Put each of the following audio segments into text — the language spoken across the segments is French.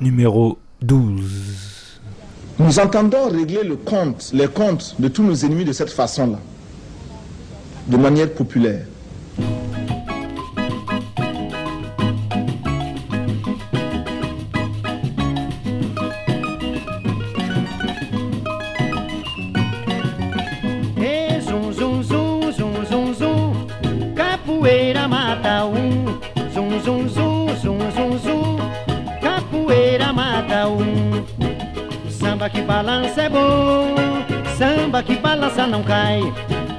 Numéro 12. Nous entendons régler le compte, les comptes de tous nos ennemis de cette façon-là, de manière populaire.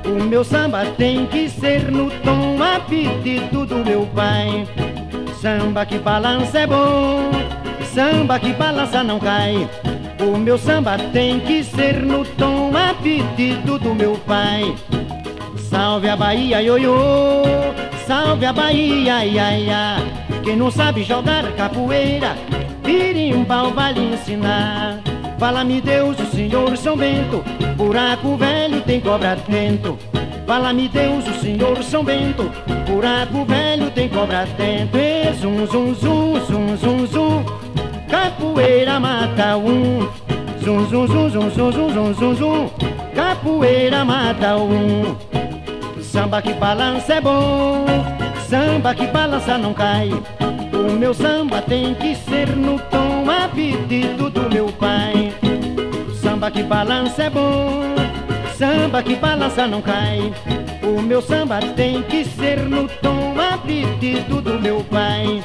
O meu samba tem que ser no tom a pedido do meu pai Samba que balança é bom Samba que balança não cai o meu samba tem que ser no tom a pedido do meu pai. Salve a Bahia, ioiô, salve a Bahia, ia, ia. Quem não sabe jogar capoeira, pirimbau vai lhe ensinar. Fala-me Deus, o Senhor São Bento, buraco velho tem cobra dentro. Fala-me Deus, o Senhor São Bento, buraco velho tem cobra dentro. E zum, zum, zum, zum, zum, zum. Capoeira mata um. Zum, zum, zum, zum, zum, zum, zum, zum, zum. Capoeira mata um. Samba que balança é bom. Samba que balança não cai. O meu samba tem que ser no tom a pedido do meu pai. Samba que balança é bom. Samba que balança não cai. O meu samba tem que ser no tom a do meu pai.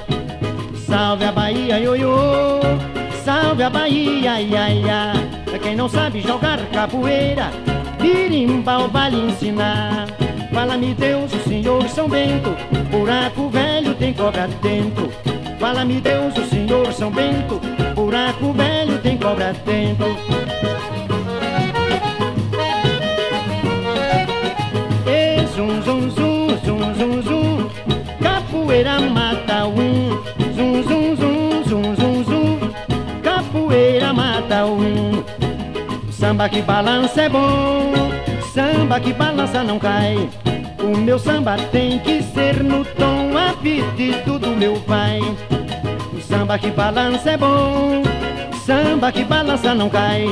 Salve a Bahia, ioiô, salve a Bahia, ia, ia. Quem não sabe jogar capoeira, birimbau vai lhe ensinar. Fala-me Deus, o Senhor São Bento, buraco velho tem cobra dentro. Fala-me Deus, o Senhor São Bento, buraco velho tem cobra dentro. E zum, zum, zum, zum, zum, zum, capoeira mata um. Zum, zum, zum, zum, zum, zum, capoeira mata um. Samba que balança é bom, samba que balança não cai. O meu samba tem que ser no tom a pedido do meu pai. O samba que balança é bom, samba que balança não cai.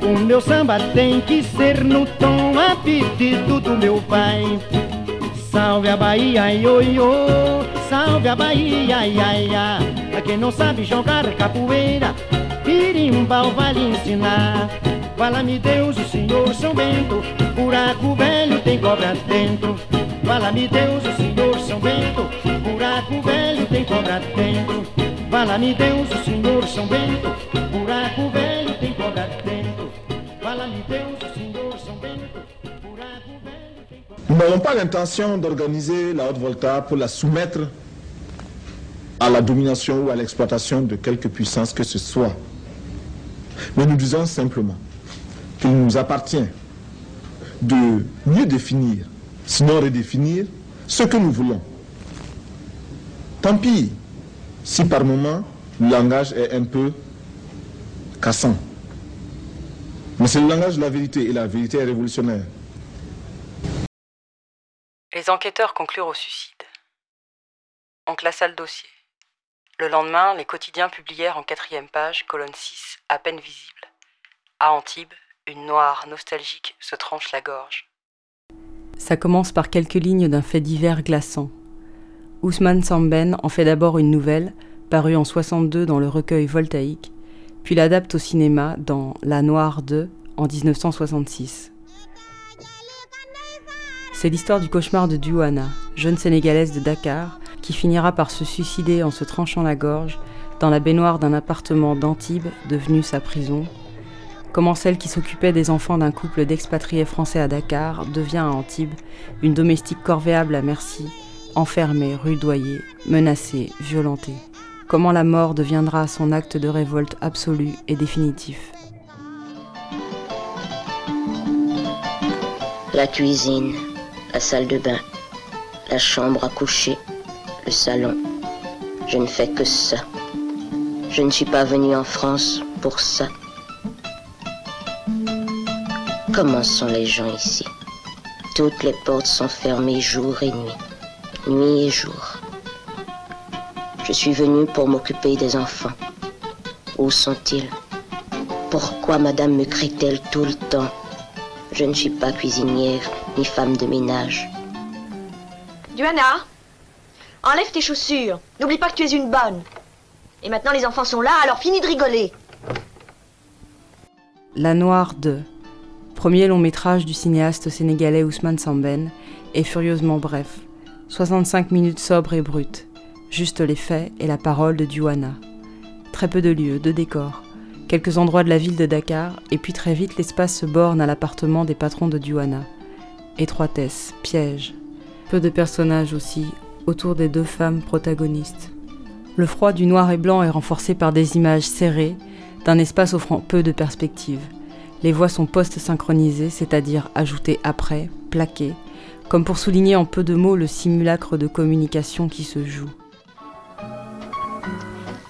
O meu samba tem que ser no tom a pedido do meu pai. Salve a Bahia, ioiô, salve a Bahia, ia, ia. A quem não sabe jogar capoeira, pirimbau vai lhe ensinar. Nous n'avons pas l'intention d'organiser la Haute-Volta pour la soumettre à la domination ou à l'exploitation de quelque puissance que ce soit. Mais nous disons simplement qu'il nous appartient de mieux définir, sinon redéfinir, ce que nous voulons. Tant pis si par moment le langage est un peu cassant. Mais c'est le langage de la vérité et la vérité est révolutionnaire. Les enquêteurs conclurent au suicide. On classa le dossier. Le lendemain, les quotidiens publièrent en quatrième page, colonne 6, à peine visible. À Antibes, une noire nostalgique se tranche la gorge. Ça commence par quelques lignes d'un fait divers glaçant. Ousmane Samben en fait d'abord une nouvelle, parue en 62 dans le recueil Voltaïque, puis l'adapte au cinéma dans La Noire 2 en 1966. C'est l'histoire du cauchemar de Duana, jeune sénégalaise de Dakar, qui finira par se suicider en se tranchant la gorge dans la baignoire d'un appartement d'Antibes devenu sa prison. Comment celle qui s'occupait des enfants d'un couple d'expatriés français à Dakar devient à Antibes une domestique corvéable à merci, enfermée, rudoyée, menacée, violentée? Comment la mort deviendra son acte de révolte absolu et définitif? La cuisine, la salle de bain, la chambre à coucher, le salon. Je ne fais que ça. Je ne suis pas venue en France pour ça. Comment sont les gens ici? Toutes les portes sont fermées jour et nuit, nuit et jour. Je suis venue pour m'occuper des enfants. Où sont-ils? Pourquoi madame me crie-t-elle tout le temps? Je ne suis pas cuisinière ni femme de ménage. Duana, enlève tes chaussures. N'oublie pas que tu es une bonne. Et maintenant les enfants sont là, alors finis de rigoler. La Noire 2, premier long métrage du cinéaste sénégalais Ousmane Samben, est furieusement bref. 65 minutes sobres et brutes. Juste les faits et la parole de Duana. Très peu de lieux, de décors. Quelques endroits de la ville de Dakar, et puis très vite l'espace se borne à l'appartement des patrons de Duana. Étroitesse, piège. Peu de personnages aussi, autour des deux femmes protagonistes. Le froid du noir et blanc est renforcé par des images serrées, d'un espace offrant peu de perspectives. Les voix sont post-synchronisées, c'est-à-dire ajoutées après, plaquées, comme pour souligner en peu de mots le simulacre de communication qui se joue.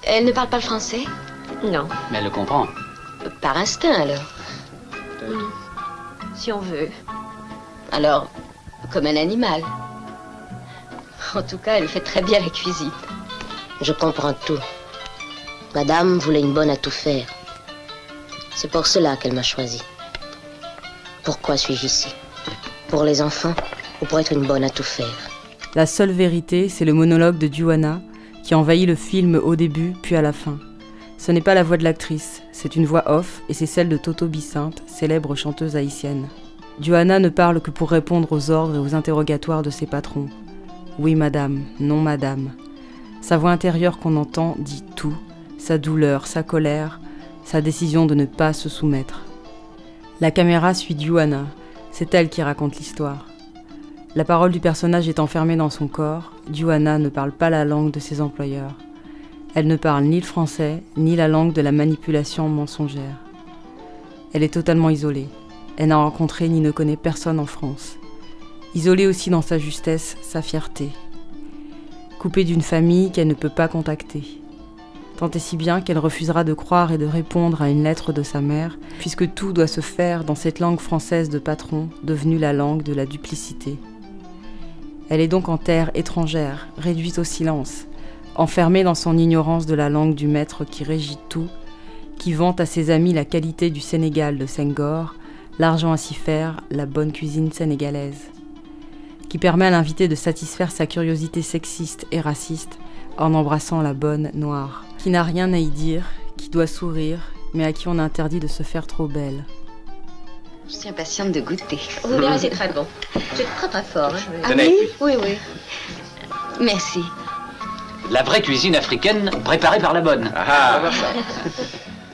Elle ne parle pas le français? Non. Mais elle le comprend. Par instinct alors Si on veut. Alors, comme un animal. En tout cas, elle fait très bien la cuisine. Je comprends tout. Madame voulait une bonne à tout faire. C'est pour cela qu'elle m'a choisi. Pourquoi suis-je ici? Pour les enfants ou pour être une bonne à tout faire? La seule vérité, c'est le monologue de Duana qui envahit le film au début puis à la fin. Ce n'est pas la voix de l'actrice, c'est une voix off et c'est celle de Toto Bicinte, célèbre chanteuse haïtienne. Duana ne parle que pour répondre aux ordres et aux interrogatoires de ses patrons. Oui madame, non madame. Sa voix intérieure qu'on entend dit tout, sa douleur, sa colère, sa décision de ne pas se soumettre. La caméra suit Duana, c'est elle qui raconte l'histoire. La parole du personnage est enfermée dans son corps, Duana ne parle pas la langue de ses employeurs. Elle ne parle ni le français, ni la langue de la manipulation mensongère. Elle est totalement isolée. Elle n'a rencontré ni ne connaît personne en France. Isolée aussi dans sa justesse, sa fierté. Coupée d'une famille qu'elle ne peut pas contacter. Tant si bien qu'elle refusera de croire et de répondre à une lettre de sa mère, puisque tout doit se faire dans cette langue française de patron, devenue la langue de la duplicité. Elle est donc en terre étrangère, réduite au silence, enfermée dans son ignorance de la langue du maître qui régit tout, qui vante à ses amis la qualité du Sénégal de Senghor, l'argent à s'y faire, la bonne cuisine sénégalaise, qui permet à l'invité de satisfaire sa curiosité sexiste et raciste en embrassant la bonne noire, qui n'a rien à y dire, qui doit sourire, mais à qui on interdit de se faire trop belle. Je suis impatiente de goûter. Vous verrez, c'est très bon. C'est très très fort. hein. Ah oui Oui, oui. Merci. La vraie cuisine africaine préparée par la bonne. Ah,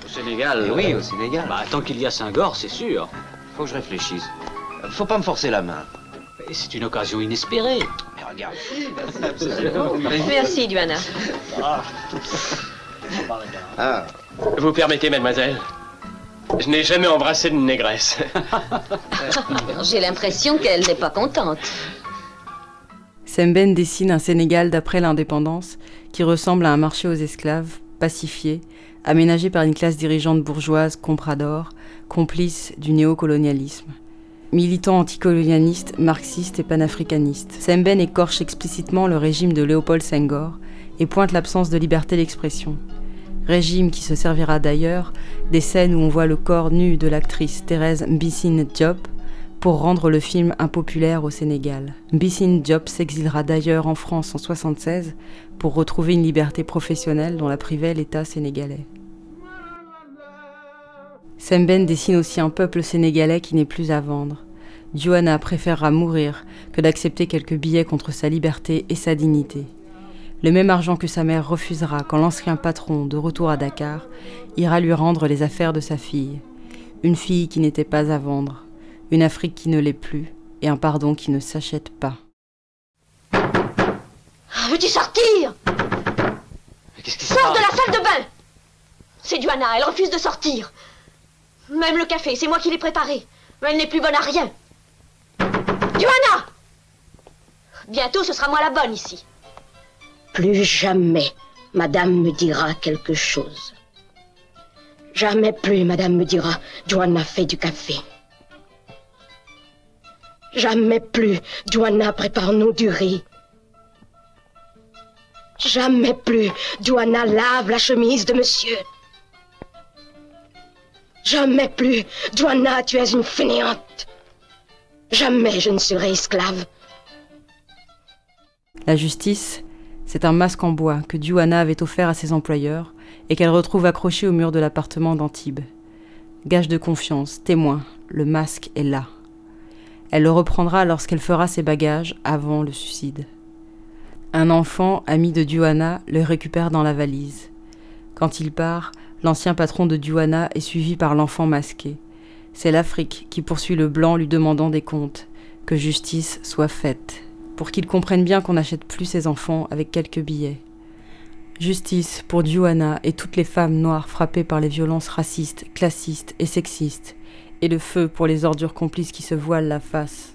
Au Sénégal. Eh oui, au Sénégal. Bah, tant qu'il y a Senghor, c'est sûr. Faut que je réfléchisse. Faut pas me forcer la main. C'est une occasion inespérée. Mais regarde. Merci, Duana. Ah, Vous permettez, mademoiselle Je n'ai jamais embrassé de négresse. J'ai l'impression qu'elle n'est pas contente. Semben dessine un Sénégal d'après l'indépendance qui ressemble à un marché aux esclaves, pacifié, aménagé par une classe dirigeante bourgeoise comprador, complice du néocolonialisme. Militant anticolonialiste, marxiste et panafricaniste, Semben écorche explicitement le régime de Léopold Senghor et pointe l'absence de liberté d'expression. Régime qui se servira d'ailleurs des scènes où on voit le corps nu de l'actrice Thérèse Mbissine Diop pour rendre le film impopulaire au Sénégal. Mbissine Diop s'exilera d'ailleurs en France en 1976 pour retrouver une liberté professionnelle dont la privait l'État sénégalais. Semben dessine aussi un peuple sénégalais qui n'est plus à vendre. Duana préférera mourir que d'accepter quelques billets contre sa liberté et sa dignité. Le même argent que sa mère refusera quand l'ancien patron, de retour à Dakar, ira lui rendre les affaires de sa fille. Une fille qui n'était pas à vendre, une Afrique qui ne l'est plus, et un pardon qui ne s'achète pas. Ah, Veux-tu sortir Qu'est-ce qui Sors de la salle de bain C'est Duana, elle refuse de sortir. Même le café, c'est moi qui l'ai préparé. Mais elle n'est plus bonne à rien. Duana Bientôt, ce sera moi la bonne ici. Plus jamais. Madame me dira quelque chose. Jamais plus, Madame me dira, Joanna fait du café. Jamais plus, Joanna prépare-nous du riz. Jamais plus, Joanna lave la chemise de monsieur. Jamais plus, Joanna, tu es une fainéante. Jamais je ne serai esclave. La justice, c'est un masque en bois que Duana avait offert à ses employeurs et qu'elle retrouve accroché au mur de l'appartement d'Antibes. Gage de confiance, témoin, le masque est là. Elle le reprendra lorsqu'elle fera ses bagages avant le suicide. Un enfant, ami de Duana, le récupère dans la valise. Quand il part, l'ancien patron de Duana est suivi par l'enfant masqué. C'est l'Afrique qui poursuit le blanc lui demandant des comptes, que justice soit faite, pour qu'il comprenne bien qu'on n'achète plus ses enfants avec quelques billets. Justice pour Duana et toutes les femmes noires frappées par les violences racistes, classistes et sexistes, et le feu pour les ordures complices qui se voilent la face.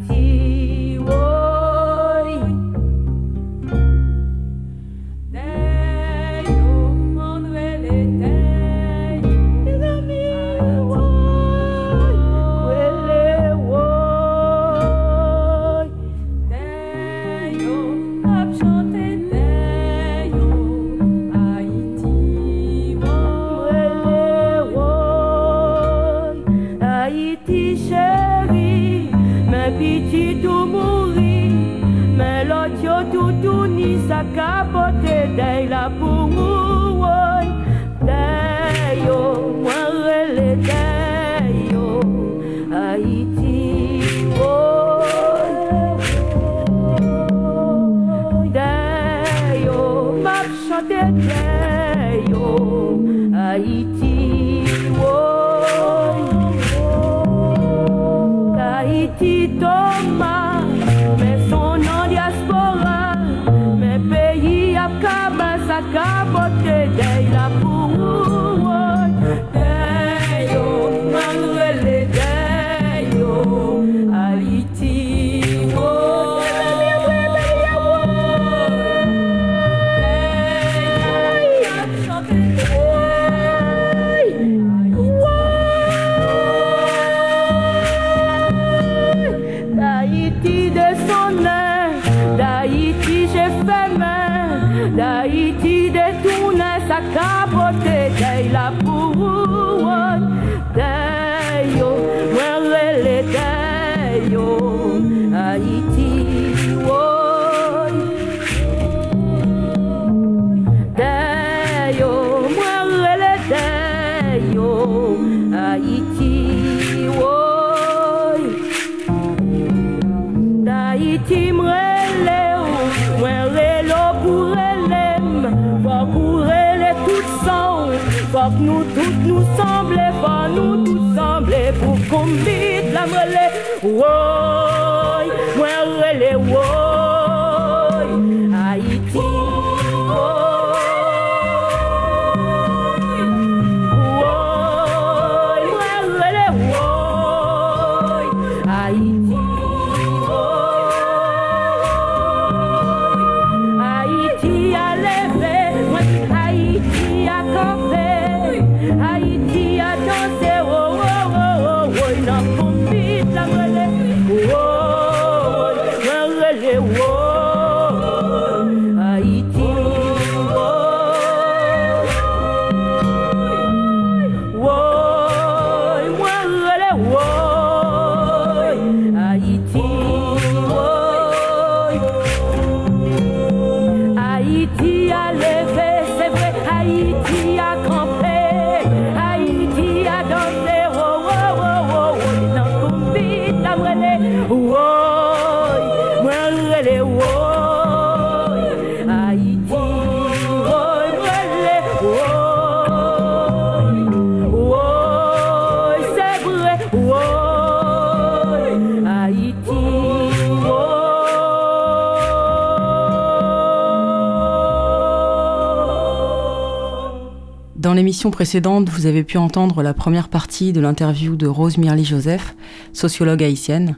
l'émission précédente, vous avez pu entendre la première partie de l'interview de Rose Mirly Joseph, sociologue haïtienne,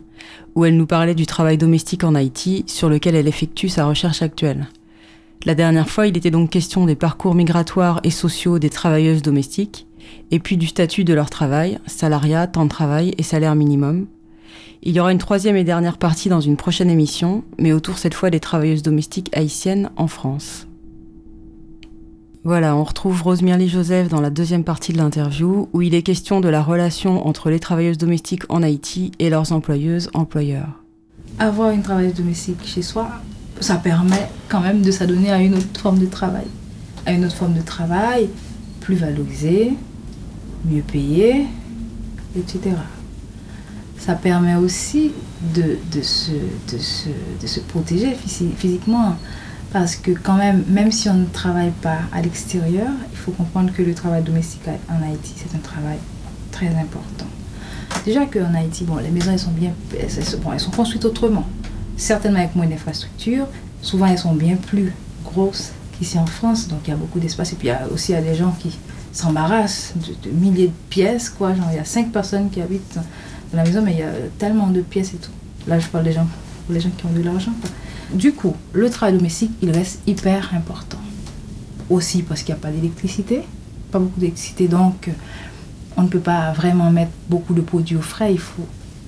où elle nous parlait du travail domestique en Haïti sur lequel elle effectue sa recherche actuelle. La dernière fois, il était donc question des parcours migratoires et sociaux des travailleuses domestiques, et puis du statut de leur travail, salariat, temps de travail et salaire minimum. Il y aura une troisième et dernière partie dans une prochaine émission, mais autour cette fois des travailleuses domestiques haïtiennes en France. Voilà, on retrouve Rosemirly Joseph dans la deuxième partie de l'interview où il est question de la relation entre les travailleuses domestiques en Haïti et leurs employeuses employeurs. Avoir une travailleuse domestique chez soi, ça permet quand même de s'adonner à une autre forme de travail. À une autre forme de travail plus valorisée, mieux payée, etc. Ça permet aussi de, se, de, se, de se protéger physiquement. Parce que quand même, même si on ne travaille pas à l'extérieur, il faut comprendre que le travail domestique en Haïti, c'est un travail très important. Déjà qu'en Haïti, bon, les maisons, elles sont bien, bon, elles sont construites autrement. Certainement avec moins d'infrastructures. Souvent, elles sont bien plus grosses qu'ici en France. Donc, il y a beaucoup d'espace. Et puis, il y a aussi il y a des gens qui s'embarrassent de, milliers de pièces, quoi. Genre, il y a cinq personnes qui habitent dans la maison, mais il y a tellement de pièces et tout. Là, je parle des gens, les gens qui ont de l'argent. Du coup, le travail domestique, il reste hyper important. Aussi parce qu'il n'y a pas d'électricité, pas beaucoup d'électricité, donc on ne peut pas vraiment mettre beaucoup de produits au frais. Il faut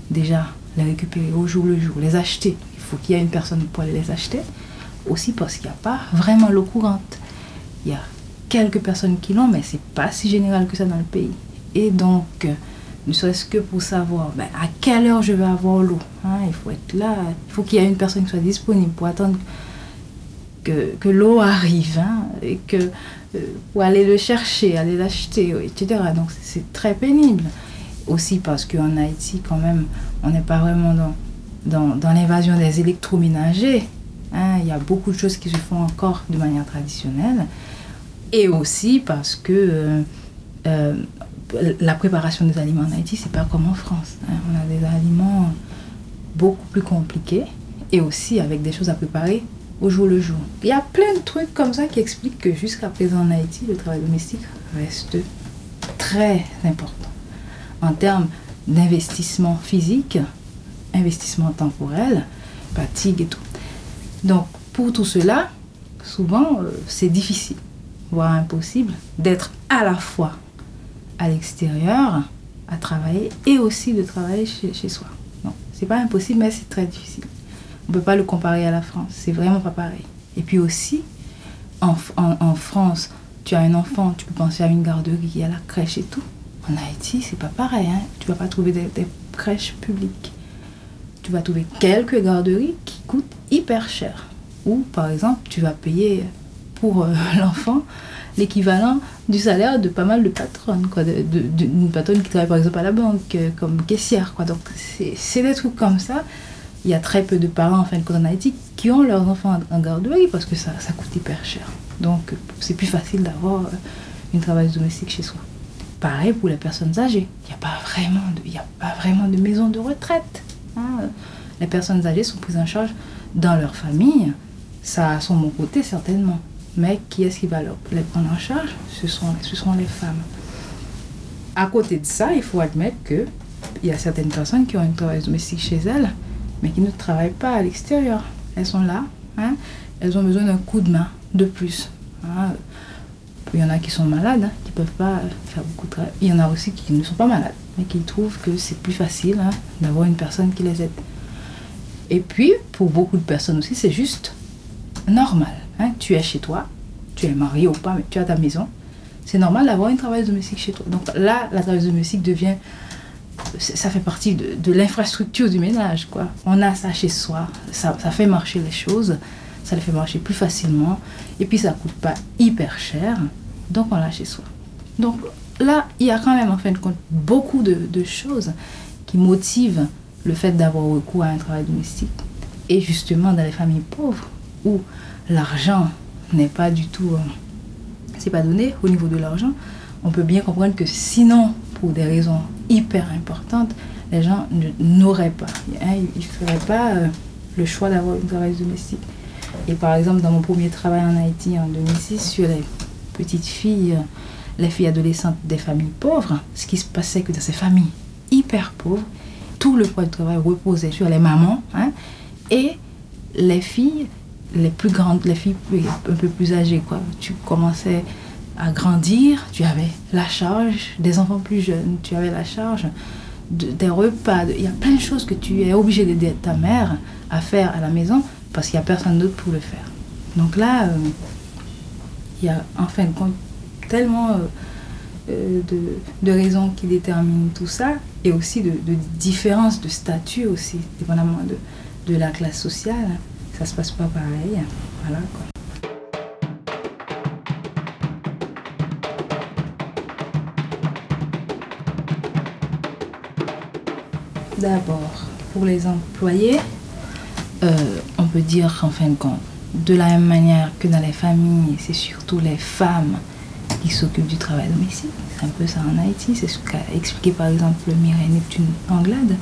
déjà les récupérer au jour le jour, les acheter. Il faut qu'il y ait une personne pour aller les acheter. Aussi parce qu'il n'y a pas vraiment l'eau courante. Il y a quelques personnes qui l'ont, mais c'est pas si général que ça dans le pays. Et donc, ne serait-ce que pour savoir ben, à quelle heure je vais avoir l'eau. Hein, il faut être là, il faut qu'il y ait une personne qui soit disponible pour attendre que, que l'eau arrive hein, et que euh, pour aller le chercher, aller l'acheter, etc. Donc c'est très pénible. Aussi parce qu'en Haïti, quand même, on n'est pas vraiment dans, dans, dans l'invasion des électroménagers. Hein, il y a beaucoup de choses qui se font encore de manière traditionnelle. Et aussi parce que euh, euh, la préparation des aliments en Haïti, c'est pas comme en France. Hein. On a des aliments beaucoup plus compliqués et aussi avec des choses à préparer au jour le jour. Il y a plein de trucs comme ça qui expliquent que jusqu'à présent en Haïti, le travail domestique reste très important en termes d'investissement physique, investissement temporel, fatigue et tout. Donc pour tout cela, souvent euh, c'est difficile, voire impossible, d'être à la fois à l'extérieur à travailler et aussi de travailler chez, chez soi. Non, c'est pas impossible, mais c'est très difficile. On peut pas le comparer à la France, c'est vraiment pas pareil. Et puis aussi, en, en, en, France, tu as un enfant, tu peux penser à une garderie, à la crèche et tout. En Haïti, c'est pas pareil, hein. tu vas pas trouver des, crèches publiques. Tu vas trouver quelques garderies qui coûtent hyper cher. Ou par exemple, tu vas payer pour euh, l'enfant l'équivalent du salaire de pas mal de patronnes, quoi, d'une patronne qui travaille par exemple à la banque euh, comme caissière. Quoi. Donc c'est des trucs comme ça. Il y a très peu de parents en de compte en Haïti qui ont leurs enfants en, garderie parce que ça, ça coûte hyper cher. Donc c'est plus facile d'avoir euh, une travailleuse domestique chez soi. Pareil pour les personnes âgées. Il n'y a, pas vraiment de, y a pas vraiment de maison de retraite. Hein. Les personnes âgées sont prises en charge dans leur famille. Ça son bon côté certainement. Mais qui est-ce qui va les prendre en charge? Ce sont, ce les femmes. À côté de ça, il faut admettre qu'il y a certaines personnes qui ont une travail domestique chez elles, mais qui ne travaillent pas à l'extérieur. Elles sont là, hein, elles ont besoin d'un coup de main de plus. Hein. Il y en a qui sont malades, hein, qui ne peuvent pas faire beaucoup de travail. Il y en a aussi qui ne sont pas malades, mais qui trouvent que c'est plus facile hein, d'avoir une personne qui les aide. Et puis, pour beaucoup de personnes aussi, c'est juste normal. Hein, tu es chez toi, tu es marié ou pas, mais tu as ta maison. C'est normal d'avoir une travailleuse domestique chez toi. Donc là, la travailleuse domestique devient. Ça fait partie de, l'infrastructure du ménage. Quoi. On a ça chez soi, ça, fait marcher les choses, ça les fait marcher plus facilement, et puis ça coûte pas hyper cher, donc on l'a chez soi. Donc là, il y a quand même en fin de compte beaucoup de, de choses qui motivent le fait d'avoir recours à un travail domestique. Et justement, dans les familles pauvres, où l'argent n'est pas du tout. Euh, c'est pas donné au niveau de l'argent, on peut bien comprendre que sinon, pour des raisons hyper importantes, les gens n'auraient pas. Hein, ils ne feraient pas euh, le choix d'avoir une travailleuse domestique. Et par exemple, dans mon premier travail en Haïti en 2006, sur les petites filles, les filles adolescentes des familles pauvres, ce qui se passait que dans ces familles hyper pauvres, tout le poids du travail reposait sur les mamans hein, et les filles, les plus grandes, les filles un peu plus âgées, quoi. Tu commençais à grandir, tu avais la charge des enfants plus jeunes, tu avais la charge de- des repas, il y a plein de choses que tu es obligé d'aider ta mère à faire à la maison parce qu'il n'y a personne d'autre pour le faire. Donc là, euh, il y a en fin de compte tellement euh, euh, de, de raisons qui déterminent tout ça et aussi de, différences de statut aussi, dépendamment de la classe sociale. Ça se passe pas pareil. Voilà. D'abord, pour les employés, euh, on peut dire en fin de compte, de la même manière que dans les familles, c'est surtout les femmes qui s'occupent du travail domestique. C'est un peu ça en Haïti. C'est ce qu'a expliqué par exemple Mireille Neptune Anglade,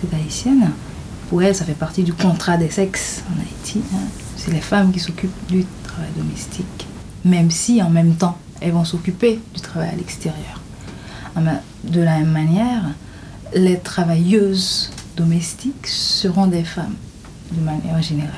cette haïtienne. Pour elle, ça fait partie du contrat des sexes en Haïti. hein. C'est les femmes qui s'occupent du travail domestique. Même si en même temps, elles vont s'occuper du travail à l'extérieur. Ah ben, De la même manière, les travailleuses domestiques seront des femmes, de manière générale.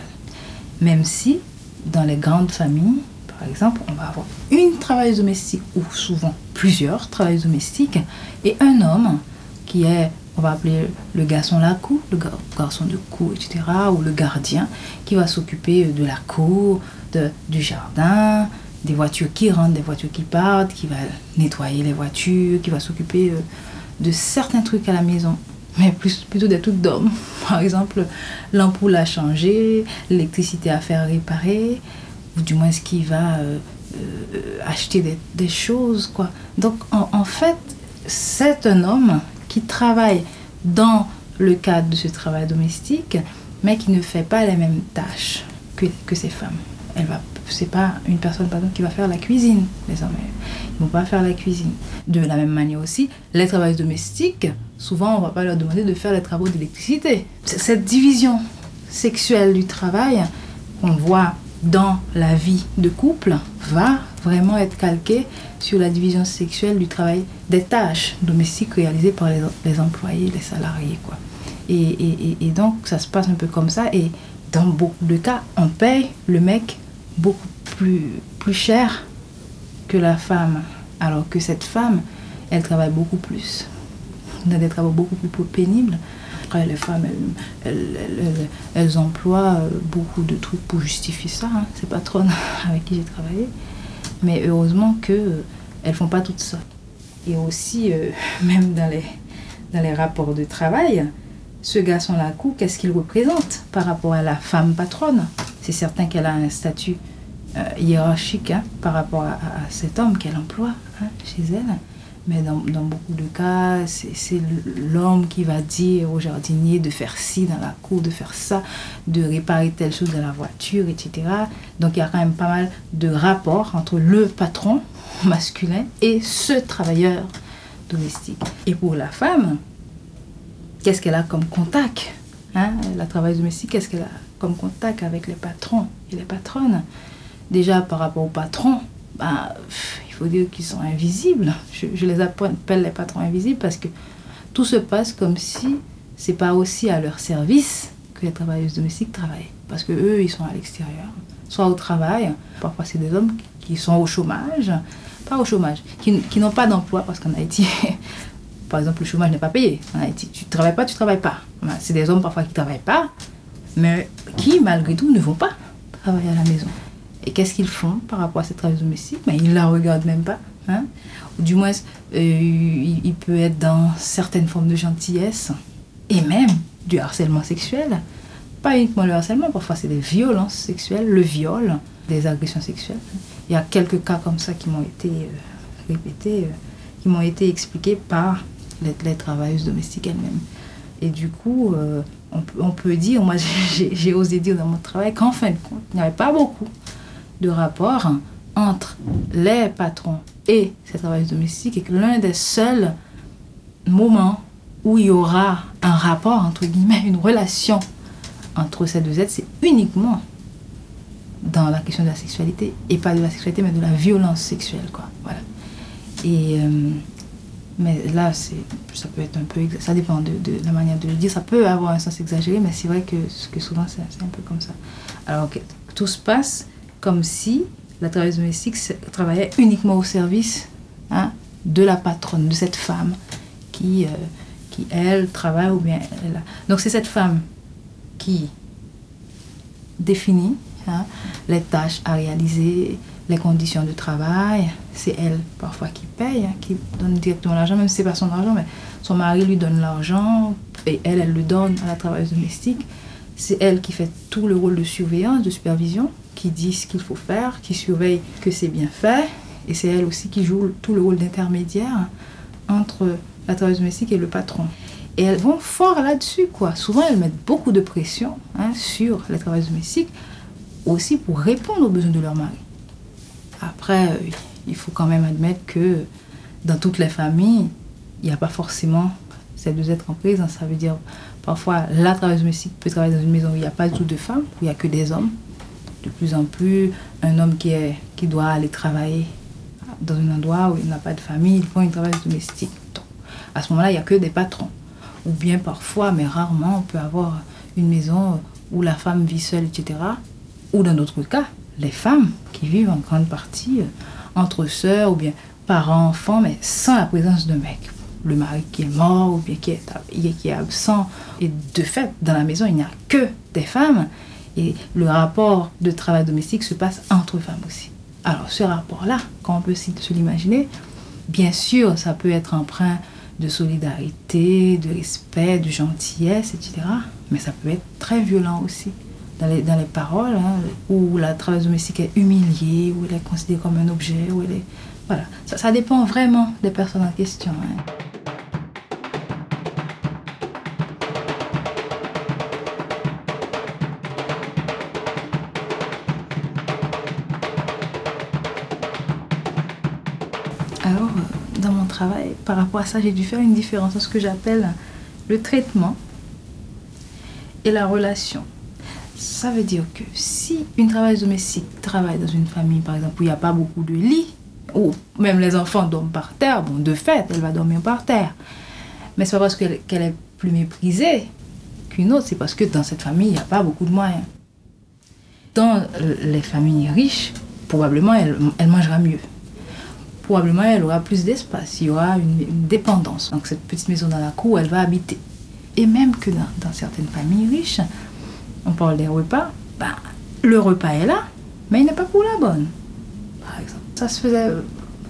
Même si, dans les grandes familles, par exemple, on va avoir une travailleuse domestique ou souvent plusieurs travailleuses domestiques et un homme qui est, on va appeler le garçon la cour, le gar- garçon de cour, etc., ou le gardien qui va s'occuper de la cour, de- du jardin, des voitures qui rentrent, des voitures qui partent, qui va nettoyer les voitures, qui va s'occuper euh, de certains trucs à la maison, mais plus, plutôt des trucs d'hommes. Par exemple, l'ampoule à changer, l'électricité à faire réparer, ou du moins ce qui va euh, euh, acheter des, des choses, quoi. Donc, en, en fait, c'est un homme travaille dans le cadre de ce travail domestique, mais qui ne fait pas les mêmes tâches que, que ces femmes. Elle va, c'est pas une personne pardon, qui va faire la cuisine, les hommes. Ils vont pas faire la cuisine. De la même manière aussi, les travailleurs domestiques, souvent on va pas leur demander de faire les travaux d'électricité. Cette division sexuelle du travail qu'on voit dans la vie de couple va vraiment être calquée sur la division sexuelle du travail des tâches domestiques réalisées par les, employés, les salariés. Quoi. Et, et- et- et donc ça se passe un peu comme ça. Et dans beaucoup de cas, on paye le mec beaucoup plus, plus cher que la femme. Alors que cette femme, elle travaille beaucoup plus. Dans des travaux beaucoup plus pénibles. Après, les femmes, elles, elles- elles- elles emploient euh, beaucoup de trucs pour justifier ça. hein. Ces patronnes avec qui j'ai travaillé. Mais heureusement qu'elles ne font pas tout ça. Et aussi, euh, même dans les, dans les rapports de travail, ce garçon-là, qu'est-ce qu'il représente par rapport à la femme patronne? C'est certain qu'elle a un statut euh, hiérarchique hein, par rapport à cet homme qu'elle emploie hein, chez elle. Mais dans, dans beaucoup de cas, c'est l'homme qui va dire au jardinier de faire ci dans la cour, de faire ça, de réparer telle chose dans la voiture, etc. Donc il y a quand même pas mal de rapports entre le patron masculin et ce travailleur domestique. Et pour la femme, qu'est-ce qu'elle a comme contact hein, La travailleuse domestique, qu'est-ce qu'elle a comme contact avec les patrons et les patronnes? Déjà par rapport aux patrons, bah, faut dire qu'ils sont invisibles. Je, les appelle les patrons invisibles parce que tout se passe comme si c'est pas aussi à leur service que les travailleuses domestiques travaillent. Parce que eux, ils sont à l'extérieur, soit au travail. Parfois, c'est des hommes qui sont au chômage, pas au chômage, qui, n'ont pas d'emploi parce qu'en Haïti, par exemple, le chômage n'est pas payé. En Haïti, tu travailles pas, tu travailles pas. C'est des hommes parfois qui travaillent pas, mais qui, malgré tout, ne vont pas travailler à la maison. Et qu'est-ce qu'ils font par rapport à cette travail domestique? Ben, Ils ne la regardent même pas. hein? Du moins, euh, il, peut être dans certaines formes de gentillesse et même du harcèlement sexuel. Pas uniquement le harcèlement, parfois c'est des violences sexuelles, le viol, des agressions sexuelles. Il y a quelques cas comme ça qui m'ont été euh, répétés, euh, qui m'ont été expliqués par les, travailleuses domestiques elles-mêmes. Et du coup, on, on peut dire, moi j'ai osé dire dans mon travail qu'en fin de compte, il n'y avait pas beaucoup de rapport entre les patrons et ces travailleuses domestiques et que l'un des seuls moments où il y aura un rapport, entre guillemets, une relation entre ces deux êtres, c'est uniquement dans la question de la sexualité et pas de la sexualité mais de la violence sexuelle quoi voilà Et, euh, mais là, ça peut être un peu, ça dépend de, la manière de le dire. Ça peut avoir un sens exagéré, mais c'est vrai que, que souvent c'est un peu comme ça. Alors que tout se passe comme si la travailleuse domestique travaillait uniquement au service hein, de la patronne, de cette femme qui, euh, qui elle, travaille ou bien elle a. Donc c'est cette femme qui définit hein, les tâches à réaliser, les conditions de travail. C'est elle parfois qui paye, hein, qui donne directement l'argent, même si ce n'est pas son argent, mais son mari lui donne l'argent et elle, elle le donne à la travailleuse domestique. C'est elle qui fait tout le rôle de surveillance, de supervision, qui dit ce qu'il faut faire, qui surveille que c'est bien fait. Et c'est elle aussi qui joue tout le rôle d'intermédiaire entre la travailleuse domestique et le patron. Et elles vont fort là-dessus, quoi. Souvent, elles mettent beaucoup de pression hein, sur les travailleuses domestiques, aussi pour répondre aux besoins de leur mari. Après, euh, il faut quand même admettre que dans toutes les familles, il n'y a pas forcément ces deux êtres en présence. Ça veut dire, parfois, la travailleuse domestique peut travailler dans une maison où il n'y a pas du tout de femmes, où il n'y a que des hommes. De plus en plus, un homme qui, est, qui doit aller travailler dans un endroit où il n'a pas de famille, il prend une travailleuse domestique. Donc, à ce moment-là, il n'y a que des patrons. Ou bien parfois, mais rarement, on peut avoir une maison où la femme vit seule, etc. Ou dans d'autres cas, les femmes qui vivent en grande partie euh, entre sœurs ou bien parents-enfants, mais sans la présence d'un mec. Le mari qui est mort ou bien qui est, qui est absent. Et de fait, dans la maison, il n'y a que des femmes. Et le rapport de travail domestique se passe entre femmes aussi. Alors ce rapport-là, quand on peut se l'imaginer, bien sûr, ça peut être empreint de solidarité, de respect, de gentillesse, etc. Mais ça peut être très violent aussi. Dans les, dans les paroles, hein, où la travailleuse domestique est humiliée, où elle est considérée comme un objet, où elle est... Voilà, ça, ça dépend vraiment des personnes en question. hein. Par rapport à ça, j'ai dû faire une différence entre ce que j'appelle le traitement et la relation. Ça veut dire que si une travailleuse domestique travaille dans une famille, par exemple, où il n'y a pas beaucoup de lits, ou même les enfants dorment par terre, bon, de fait, elle va dormir par terre. Mais c'est pas parce qu'elle est plus méprisée qu'une autre, c'est parce que dans cette famille, il n'y a pas beaucoup de moyens. Dans les familles riches, probablement, elle mangera mieux probablement elle aura plus d'espace, il y aura une, dépendance. Donc cette petite maison dans la cour, elle va habiter. Et même que dans, certaines familles riches, on parle des repas, ben, le repas est là, mais il n'est pas pour la bonne. Par exemple, ça se faisait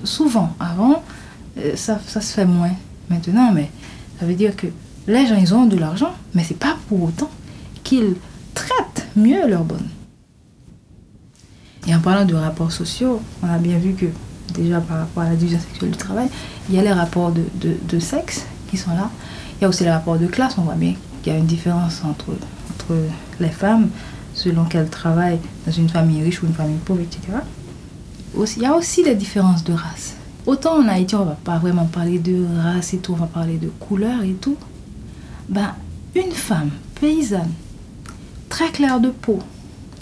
souvent avant, euh, ça, ça se fait moins maintenant, mais ça veut dire que les gens, ils ont de l'argent, mais c'est pas pour autant qu'ils traitent mieux leurs bonnes. Et en parlant de rapports sociaux, on a bien vu que déjà par rapport à la division sexuelle du travail, il y a les rapports de, de, sexe qui sont là. Il y a aussi les rapports de classe. On voit bien qu'il y a une différence entre, entre les femmes selon qu'elles travaillent dans une famille riche ou une famille pauvre, etc. Il y a aussi les différences de race. Autant en Haïti, on ne va pas vraiment parler de race et tout, on va parler de couleur et tout. Ben, une femme paysanne, très claire de peau,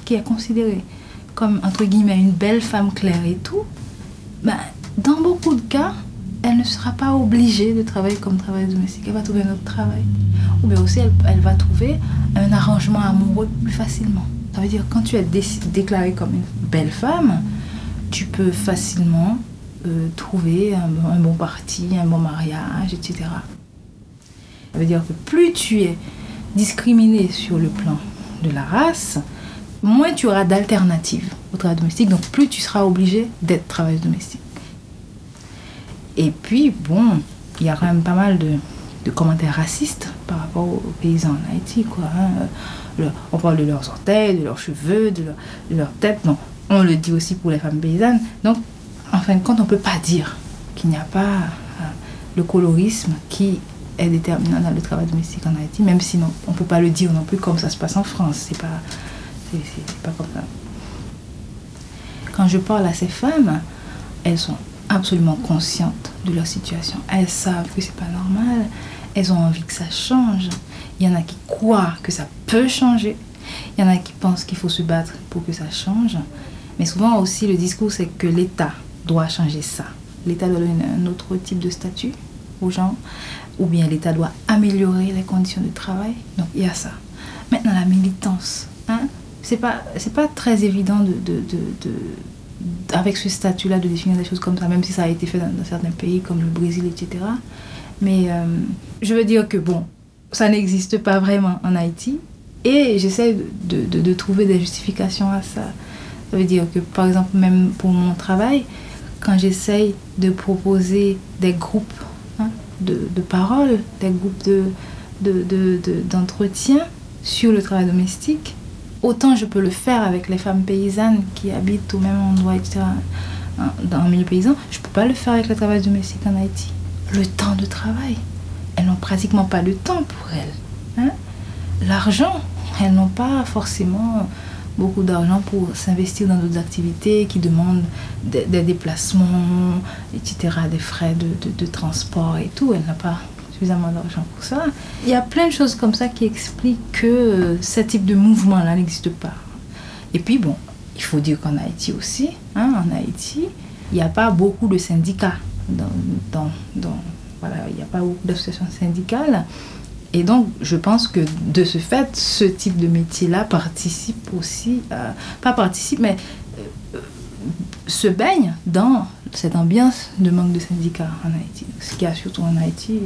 qui est considérée comme, entre guillemets, une belle femme claire et tout, ben, dans beaucoup de cas, elle ne sera pas obligée de travailler comme travailleuse domestique. Elle va trouver un autre travail. Ou bien aussi, elle, va trouver un arrangement amoureux plus facilement. Ça veut dire quand tu es dé- déclarée comme une belle femme, tu peux facilement euh, trouver un, un bon parti, un bon mariage, etc. Ça veut dire que plus tu es discriminé sur le plan de la race, moins tu auras d'alternatives au travail domestique, donc plus tu seras obligé d'être travailleuse domestique. Et puis, bon, il y a quand même pas mal de, commentaires racistes par rapport aux paysans en Haïti, quoi. hein. Le- on parle de leurs orteils, de leurs cheveux, de leur, tête. On le dit aussi pour les femmes paysannes. Donc, en fin de compte, on ne peut pas dire qu'il n'y a pas euh, le colorisme qui est déterminant dans le travail domestique en Haïti, même si non, on ne peut pas le dire non plus comme ça se passe en France. C'est pas, pas comme ça. Quand je parle à ces femmes, elles sont absolument conscientes de leur situation. Elles savent que c'est pas normal. Elles ont envie que ça change. Il y en a qui croient que ça peut changer. Il y en a qui pensent qu'il faut se battre pour que ça change. Mais souvent aussi, le discours, c'est que l'État doit changer ça. l'État doit donner un autre type de statut aux gens, ou bien l'État doit améliorer les conditions de travail. Donc il y a ça. Maintenant, la militance. Hein, c'est pas, c'est pas très évident de, de, de, avec ce statut-là de définir des choses comme ça, même si ça a été fait dans, certains pays comme le Brésil, etc. Mais euh, je veux dire que bon, ça n'existe pas vraiment en Haïti. Et j'essaie de, de- de trouver des justifications à ça. Ça veut dire que, par exemple, même pour mon travail, quand j'essaye de proposer des groupes hein, de, de parole, des groupes de, de, d'entretien sur le travail domestique, autant je peux le faire avec les femmes paysannes qui habitent au même endroit, etc., hein, dans le milieu paysan, je ne peux pas le faire avec le travail domestique en Haïti. Le temps de travail, elles n'ont pratiquement pas le temps pour elles. hein. L'argent, elles n'ont pas forcément beaucoup d'argent pour s'investir dans d'autres activités qui demandent des, déplacements, etc., des frais de, transport et tout. Elle n'a pas suffisamment d'argent pour ça. Il y a plein de choses comme ça qui expliquent que euh, ce type de mouvement-là n'existe pas. Et puis bon, il faut dire qu'en Haïti aussi, hein, en Haïti, il n'y a pas beaucoup de syndicats. Dans, dans, dans- voilà, il n'y a pas beaucoup d'associations syndicales. Et donc, je pense que de ce fait, ce type de métier-là participe aussi, euh, pas participe, mais euh, se baigne dans cette ambiance de manque de syndicats en Haïti. Ce qu'il y a surtout en Haïti,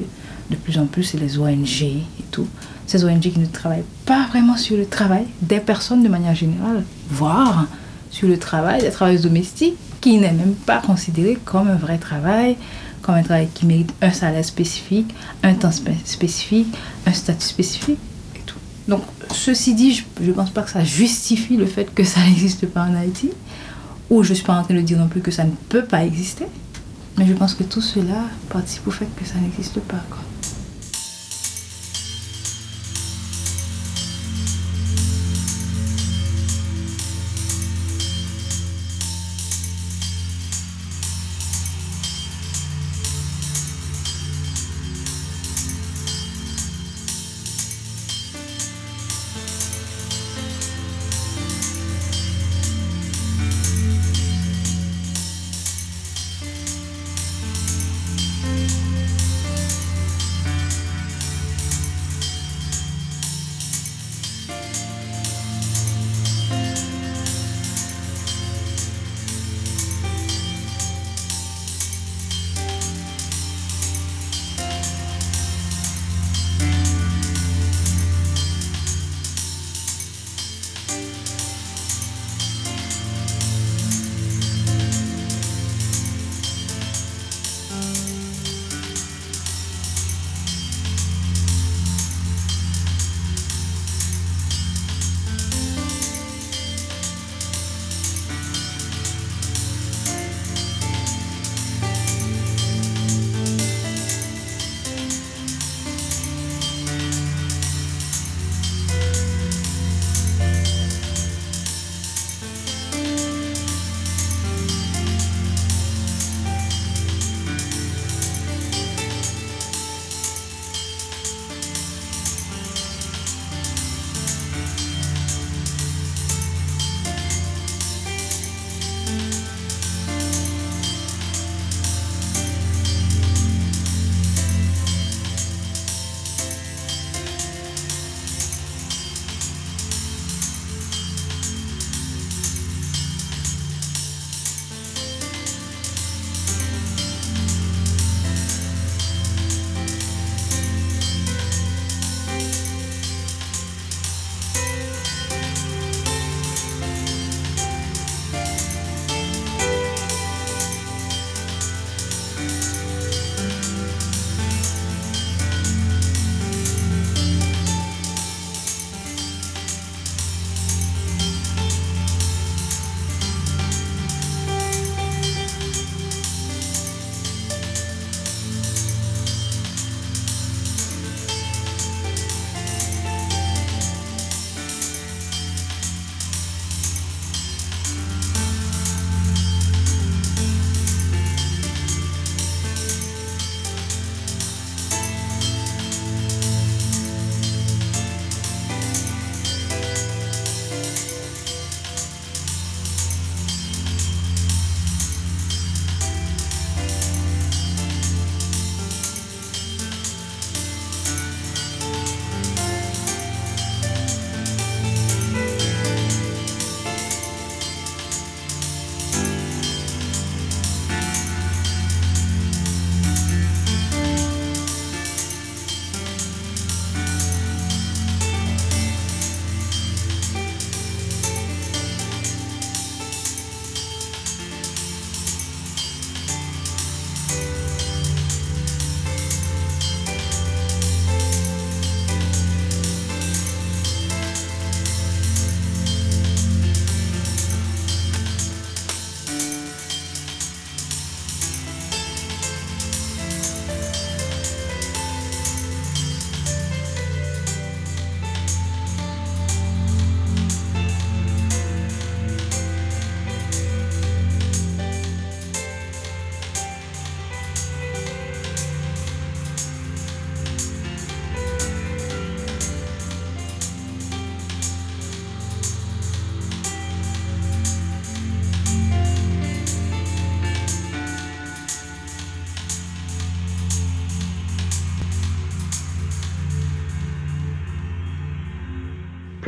de plus en plus, c'est les ONG et tout. Ces ONG qui ne travaillent pas vraiment sur le travail des personnes de manière générale, voire sur le travail des travailleurs domestiques, qui n'est même pas considéré comme un vrai travail, comme un travail qui mérite un salaire spécifique, un temps spé- spécifique, un statut spécifique et tout. Donc, ceci dit, je ne pense pas que ça justifie le fait que ça n'existe pas en Haïti, ou je ne suis pas en train de dire non plus que ça ne peut pas exister, mais je pense que tout cela participe au fait que ça n'existe pas.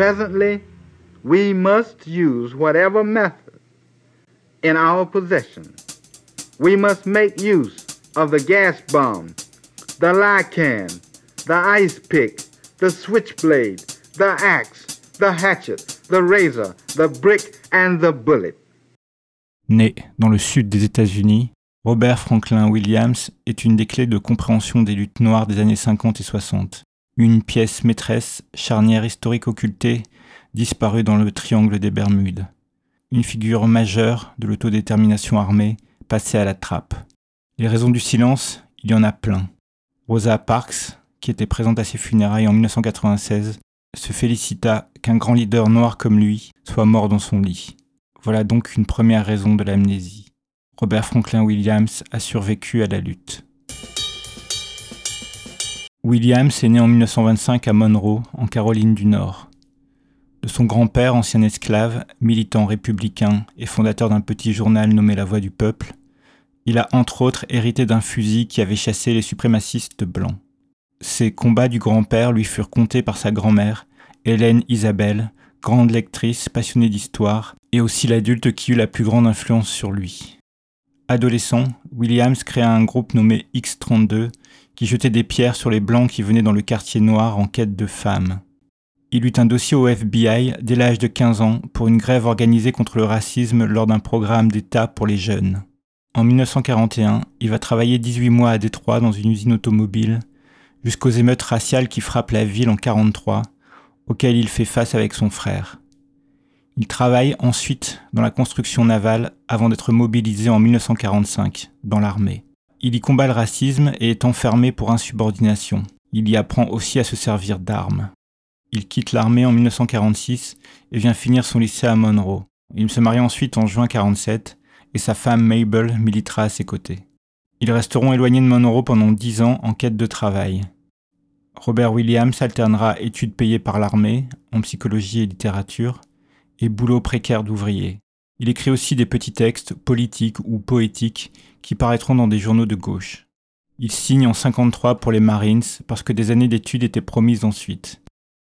Presently, we must use whatever method in our possession. We must make use of the gas bomb, the lycan, the ice pick, the switchblade, the axe, the hatchet, the razor, the brick, and the bullet. Né dans le sud des États-Unis, Robert Franklin Williams est une des clés de compréhension des luttes noires des années 50 et 60. Une pièce maîtresse, charnière historique occultée, disparue dans le triangle des Bermudes. Une figure majeure de l'autodétermination armée, passée à la trappe. Les raisons du silence, il y en a plein. Rosa Parks, qui était présente à ses funérailles en 1996, se félicita qu'un grand leader noir comme lui soit mort dans son lit. Voilà donc une première raison de l'amnésie. Robert Franklin Williams a survécu à la lutte. Williams est né en 1925 à Monroe, en Caroline du Nord. De son grand-père, ancien esclave, militant républicain et fondateur d'un petit journal nommé La Voix du Peuple, il a entre autres hérité d'un fusil qui avait chassé les suprémacistes blancs. Ces combats du grand-père lui furent contés par sa grand-mère, Hélène Isabelle, grande lectrice passionnée d'histoire, et aussi l'adulte qui eut la plus grande influence sur lui. Adolescent, Williams créa un groupe nommé X32 qui jetait des pierres sur les blancs qui venaient dans le quartier noir en quête de femmes. Il eut un dossier au FBI dès l'âge de 15 ans pour une grève organisée contre le racisme lors d'un programme d'État pour les jeunes. En 1941, il va travailler 18 mois à Détroit dans une usine automobile, jusqu'aux émeutes raciales qui frappent la ville en 1943, auxquelles il fait face avec son frère. Il travaille ensuite dans la construction navale avant d'être mobilisé en 1945 dans l'armée. Il y combat le racisme et est enfermé pour insubordination. Il y apprend aussi à se servir d'armes. Il quitte l'armée en 1946 et vient finir son lycée à Monroe. Il se marie ensuite en juin 1947 et sa femme Mabel militera à ses côtés. Ils resteront éloignés de Monroe pendant dix ans en quête de travail. Robert Williams alternera études payées par l'armée en psychologie et littérature et boulot précaire d'ouvrier. Il écrit aussi des petits textes politiques ou poétiques qui paraîtront dans des journaux de gauche. Il signe en 53 pour les Marines parce que des années d'études étaient promises ensuite.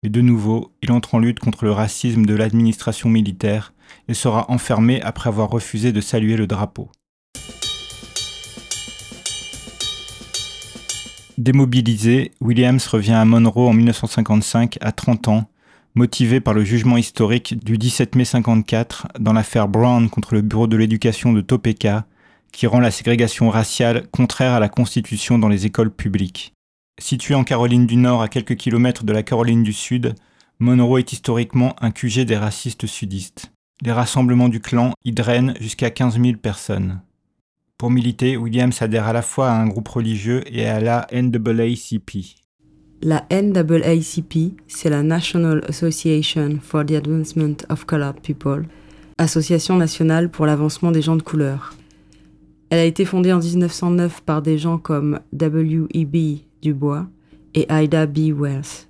Et de nouveau, il entre en lutte contre le racisme de l'administration militaire et sera enfermé après avoir refusé de saluer le drapeau. Démobilisé, Williams revient à Monroe en 1955 à 30 ans motivé par le jugement historique du 17 mai 54 dans l'affaire Brown contre le Bureau de l'éducation de Topeka, qui rend la ségrégation raciale contraire à la Constitution dans les écoles publiques. Situé en Caroline du Nord à quelques kilomètres de la Caroline du Sud, Monroe est historiquement un QG des racistes sudistes. Les rassemblements du clan y drainent jusqu'à 15 000 personnes. Pour militer, Williams adhère à la fois à un groupe religieux et à la NAACP. La NAACP, c'est la National Association for the Advancement of Colored People, association nationale pour l'avancement des gens de couleur. Elle a été fondée en 1909 par des gens comme W.E.B. Dubois et Ida B. Wells.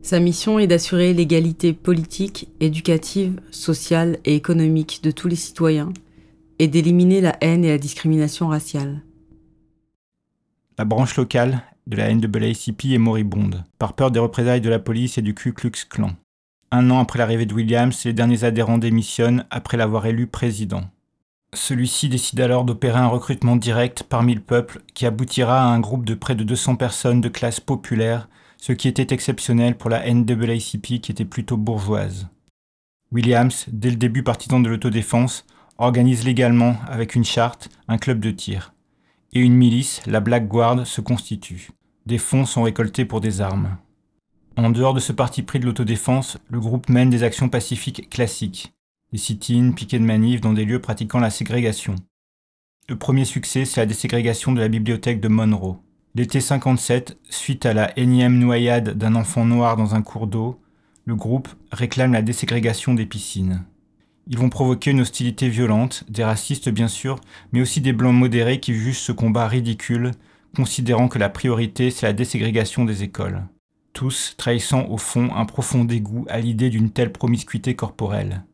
Sa mission est d'assurer l'égalité politique, éducative, sociale et économique de tous les citoyens et d'éliminer la haine et la discrimination raciale. La branche locale de la NAACP est moribonde, par peur des représailles de la police et du Ku Klux Klan. Un an après l'arrivée de Williams, les derniers adhérents démissionnent après l'avoir élu président. Celui-ci décide alors d'opérer un recrutement direct parmi le peuple qui aboutira à un groupe de près de 200 personnes de classe populaire, ce qui était exceptionnel pour la NAACP qui était plutôt bourgeoise. Williams, dès le début partisan de l'autodéfense, organise légalement, avec une charte, un club de tir. Et une milice, la Black Guard, se constitue. Des fonds sont récoltés pour des armes. En dehors de ce parti pris de l'autodéfense, le groupe mène des actions pacifiques classiques, des sit-ins, de manifs dans des lieux pratiquant la ségrégation. Le premier succès, c'est la déségrégation de la bibliothèque de Monroe. L'été 57, suite à la énième noyade d'un enfant noir dans un cours d'eau, le groupe réclame la déségrégation des piscines. Ils vont provoquer une hostilité violente, des racistes bien sûr, mais aussi des blancs modérés qui jugent ce combat ridicule considérant que la priorité c'est la déségrégation des écoles. Tous trahissant au fond un profond dégoût à l'idée d'une telle promiscuité corporelle.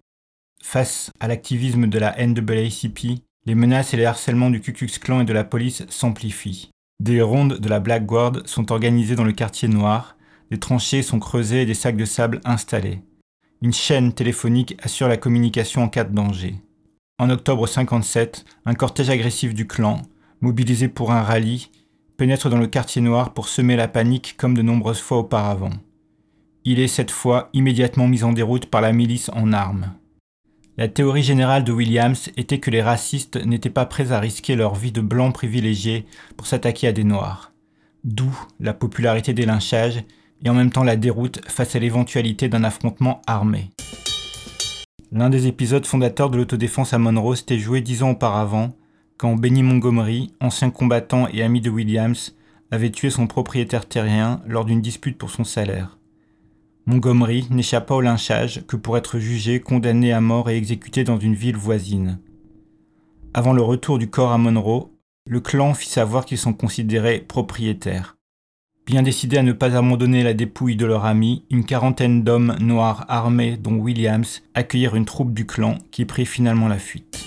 Face à l'activisme de la NAACP, les menaces et les harcèlements du Ku Klux Klan et de la police s'amplifient. Des rondes de la Black Guard sont organisées dans le quartier noir, des tranchées sont creusées et des sacs de sable installés. Une chaîne téléphonique assure la communication en cas de danger. En octobre 57, un cortège agressif du clan, mobilisé pour un rallye, pénètre dans le quartier noir pour semer la panique comme de nombreuses fois auparavant. Il est cette fois immédiatement mis en déroute par la milice en armes. La théorie générale de Williams était que les racistes n'étaient pas prêts à risquer leur vie de blancs privilégiés pour s'attaquer à des noirs. D'où la popularité des lynchages et en même temps la déroute face à l'éventualité d'un affrontement armé. L'un des épisodes fondateurs de l'autodéfense à Monroe s'était joué dix ans auparavant, quand Benny Montgomery, ancien combattant et ami de Williams, avait tué son propriétaire terrien lors d'une dispute pour son salaire. Montgomery n'échappa au lynchage que pour être jugé, condamné à mort et exécuté dans une ville voisine. Avant le retour du corps à Monroe, le clan fit savoir qu'ils sont considérés propriétaires. Bien décidés à ne pas abandonner la dépouille de leur ami, une quarantaine d'hommes noirs armés, dont Williams, accueillirent une troupe du clan qui prit finalement la fuite.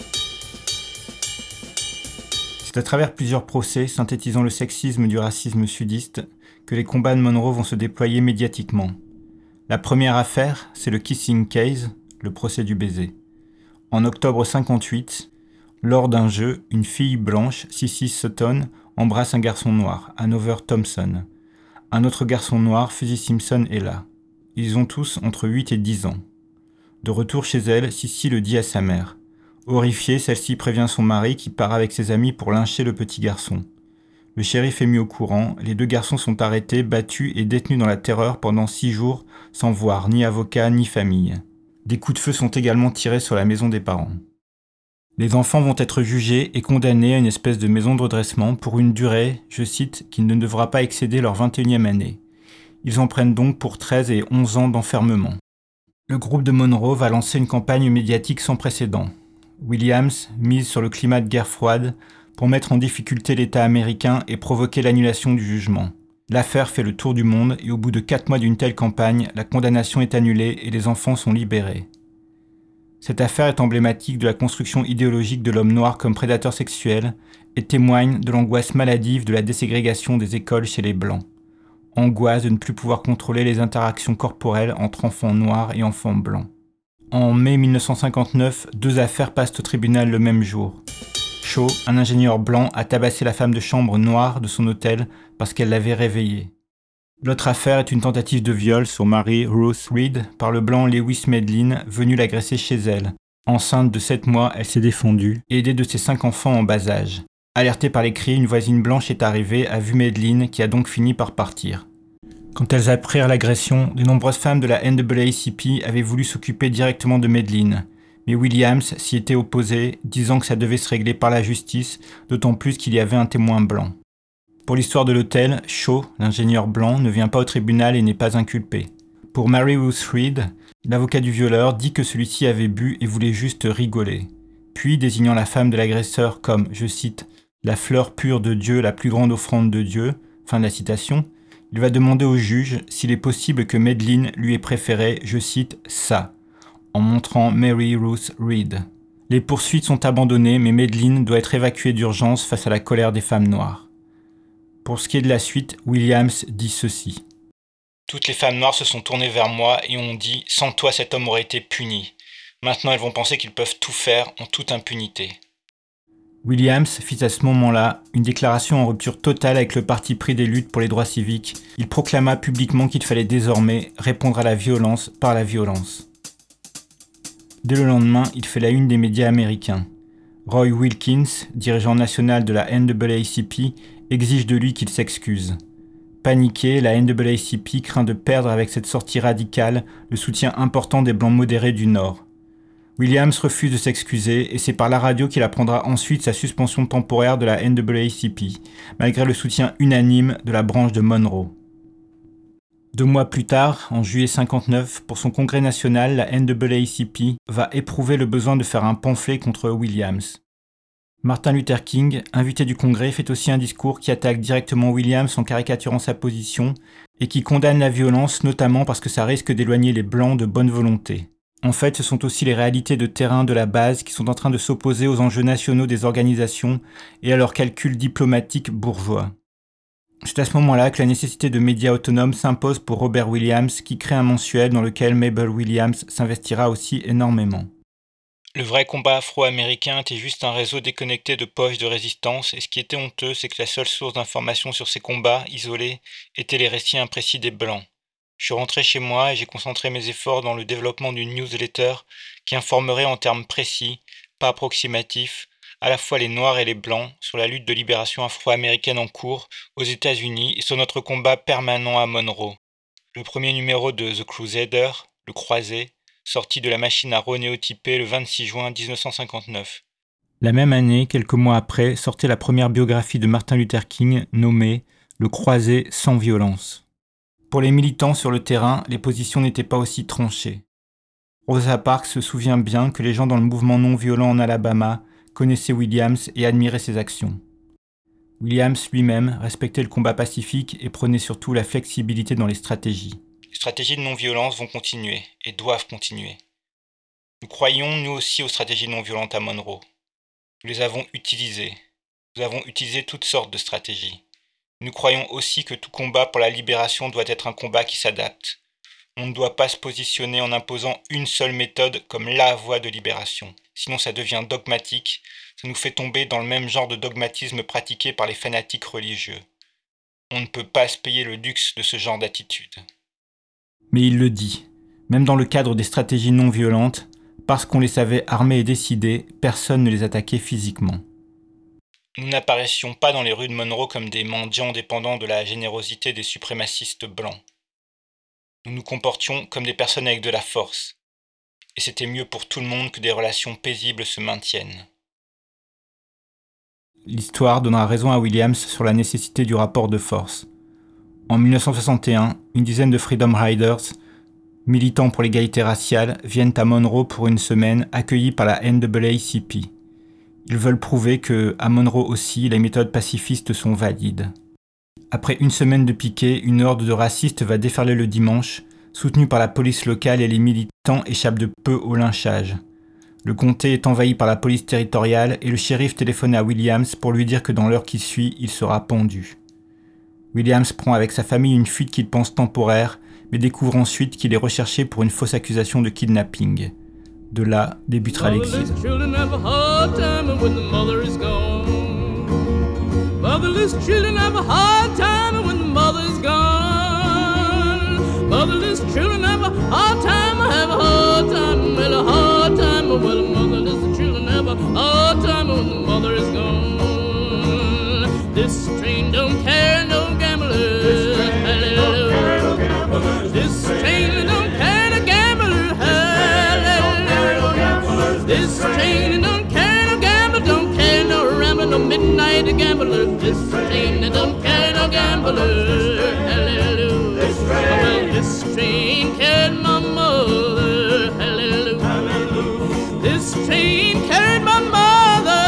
C'est à travers plusieurs procès synthétisant le sexisme du racisme sudiste que les combats de Monroe vont se déployer médiatiquement. La première affaire, c'est le Kissing Case, le procès du baiser. En octobre 58, lors d'un jeu, une fille blanche, Sissy Sutton, embrasse un garçon noir, Hanover Thompson. Un autre garçon noir, Fuzzy Simpson, est là. Ils ont tous entre 8 et 10 ans. De retour chez elle, Sissy le dit à sa mère. Horrifiée, celle-ci prévient son mari qui part avec ses amis pour lyncher le petit garçon. Le shérif est mis au courant, les deux garçons sont arrêtés, battus et détenus dans la terreur pendant six jours, sans voir ni avocat ni famille. Des coups de feu sont également tirés sur la maison des parents. Les enfants vont être jugés et condamnés à une espèce de maison de redressement pour une durée, je cite, qui ne devra pas excéder leur 21e année. Ils en prennent donc pour 13 et 11 ans d'enfermement. Le groupe de Monroe va lancer une campagne médiatique sans précédent. Williams mise sur le climat de guerre froide pour mettre en difficulté l'État américain et provoquer l'annulation du jugement. L'affaire fait le tour du monde et au bout de quatre mois d'une telle campagne, la condamnation est annulée et les enfants sont libérés. Cette affaire est emblématique de la construction idéologique de l'homme noir comme prédateur sexuel et témoigne de l'angoisse maladive de la déségrégation des écoles chez les blancs. Angoisse de ne plus pouvoir contrôler les interactions corporelles entre enfants noirs et enfants blancs. En mai 1959, deux affaires passent au tribunal le même jour. Un ingénieur blanc, a tabassé la femme de chambre noire de son hôtel parce qu'elle l'avait réveillée. L'autre affaire est une tentative de viol sur Mary Ruth Reed par le blanc Lewis Medlin venu l'agresser chez elle. Enceinte de 7 mois, elle s'est défendue, aidée de ses cinq enfants en bas âge. Alertée par les cris, une voisine blanche est arrivée, a vu Medlin qui a donc fini par partir. Quand elles apprirent l'agression, de nombreuses femmes de la NAACP avaient voulu s'occuper directement de Medlin mais Williams s'y était opposé, disant que ça devait se régler par la justice, d'autant plus qu'il y avait un témoin blanc. Pour l'histoire de l'hôtel, Shaw, l'ingénieur blanc, ne vient pas au tribunal et n'est pas inculpé. Pour Mary Ruth Reed, l'avocat du violeur dit que celui-ci avait bu et voulait juste rigoler. Puis, désignant la femme de l'agresseur comme, je cite, la fleur pure de Dieu, la plus grande offrande de Dieu, fin de la citation, il va demander au juge s'il est possible que Medline lui ait préféré, je cite, ça, en montrant Mary Ruth Reed. Les poursuites sont abandonnées, mais Medline doit être évacuée d'urgence face à la colère des femmes noires. Pour ce qui est de la suite, Williams dit ceci. Toutes les femmes noires se sont tournées vers moi et ont dit Sans toi, cet homme aurait été puni. Maintenant, elles vont penser qu'ils peuvent tout faire en toute impunité. Williams fit à ce moment-là une déclaration en rupture totale avec le parti pris des luttes pour les droits civiques. Il proclama publiquement qu'il fallait désormais répondre à la violence par la violence. Dès le lendemain, il fait la une des médias américains. Roy Wilkins, dirigeant national de la NAACP, exige de lui qu'il s'excuse. Paniqué, la NAACP craint de perdre avec cette sortie radicale le soutien important des Blancs modérés du Nord. Williams refuse de s'excuser et c'est par la radio qu'il apprendra ensuite sa suspension temporaire de la NAACP, malgré le soutien unanime de la branche de Monroe. Deux mois plus tard, en juillet 59, pour son congrès national, la NAACP va éprouver le besoin de faire un pamphlet contre Williams. Martin Luther King, invité du congrès, fait aussi un discours qui attaque directement Williams en caricaturant sa position et qui condamne la violence notamment parce que ça risque d'éloigner les blancs de bonne volonté. En fait, ce sont aussi les réalités de terrain de la base qui sont en train de s'opposer aux enjeux nationaux des organisations et à leurs calculs diplomatiques bourgeois. C'est à ce moment-là que la nécessité de médias autonomes s'impose pour Robert Williams, qui crée un mensuel dans lequel Mabel Williams s'investira aussi énormément. Le vrai combat afro-américain était juste un réseau déconnecté de poches de résistance, et ce qui était honteux, c'est que la seule source d'information sur ces combats, isolés, étaient les récits imprécis des Blancs. Je suis rentré chez moi et j'ai concentré mes efforts dans le développement d'une newsletter qui informerait en termes précis, pas approximatifs, à la fois les Noirs et les Blancs sur la lutte de libération afro-américaine en cours aux États-Unis et sur notre combat permanent à Monroe. Le premier numéro de The Crusader, Le Croisé, sorti de la machine à renéotyper le 26 juin 1959. La même année, quelques mois après, sortait la première biographie de Martin Luther King nommée Le Croisé sans violence. Pour les militants sur le terrain, les positions n'étaient pas aussi tranchées. Rosa Parks se souvient bien que les gens dans le mouvement non violent en Alabama connaissaient Williams et admiraient ses actions. Williams lui-même respectait le combat pacifique et prenait surtout la flexibilité dans les stratégies. Les stratégies de non-violence vont continuer et doivent continuer. Nous croyons, nous aussi, aux stratégies non-violentes à Monroe. Nous les avons utilisées. Nous avons utilisé toutes sortes de stratégies. Nous croyons aussi que tout combat pour la libération doit être un combat qui s'adapte. On ne doit pas se positionner en imposant une seule méthode comme la voie de libération. Sinon ça devient dogmatique, ça nous fait tomber dans le même genre de dogmatisme pratiqué par les fanatiques religieux. On ne peut pas se payer le luxe de ce genre d'attitude. Mais il le dit, même dans le cadre des stratégies non violentes, parce qu'on les savait armés et décidés, personne ne les attaquait physiquement. Nous n'apparaissions pas dans les rues de Monroe comme des mendiants dépendants de la générosité des suprémacistes blancs nous nous comportions comme des personnes avec de la force, et c'était mieux pour tout le monde que des relations paisibles se maintiennent. L'histoire donnera raison à Williams sur la nécessité du rapport de force. En 1961, une dizaine de Freedom Riders, militants pour l'égalité raciale, viennent à Monroe pour une semaine, accueillis par la NAACP. Ils veulent prouver que, à Monroe aussi, les méthodes pacifistes sont valides. Après une semaine de piquet, une horde de racistes va déferler le dimanche, soutenue par la police locale et les militants échappent de peu au lynchage. Le comté est envahi par la police territoriale et le shérif téléphone à Williams pour lui dire que dans l'heure qui suit, il sera pendu. Williams prend avec sa famille une fuite qu'il pense temporaire, mais découvre ensuite qu'il est recherché pour une fausse accusation de kidnapping. De là débutera l'exil. Motherless children have a hard time children have a hard time, have a hard time, well a hard time. Well, motherless children have a hard time when the mother is gone. This train don't care no gamblers. Hallelujah. This train don't care no gamblers. This train don't care no gambler, don't care no rambler, no midnight gambler. This train don't carry no gambler. Hallelujah. This train carried my mother. Hallelujah. This train carried my mother.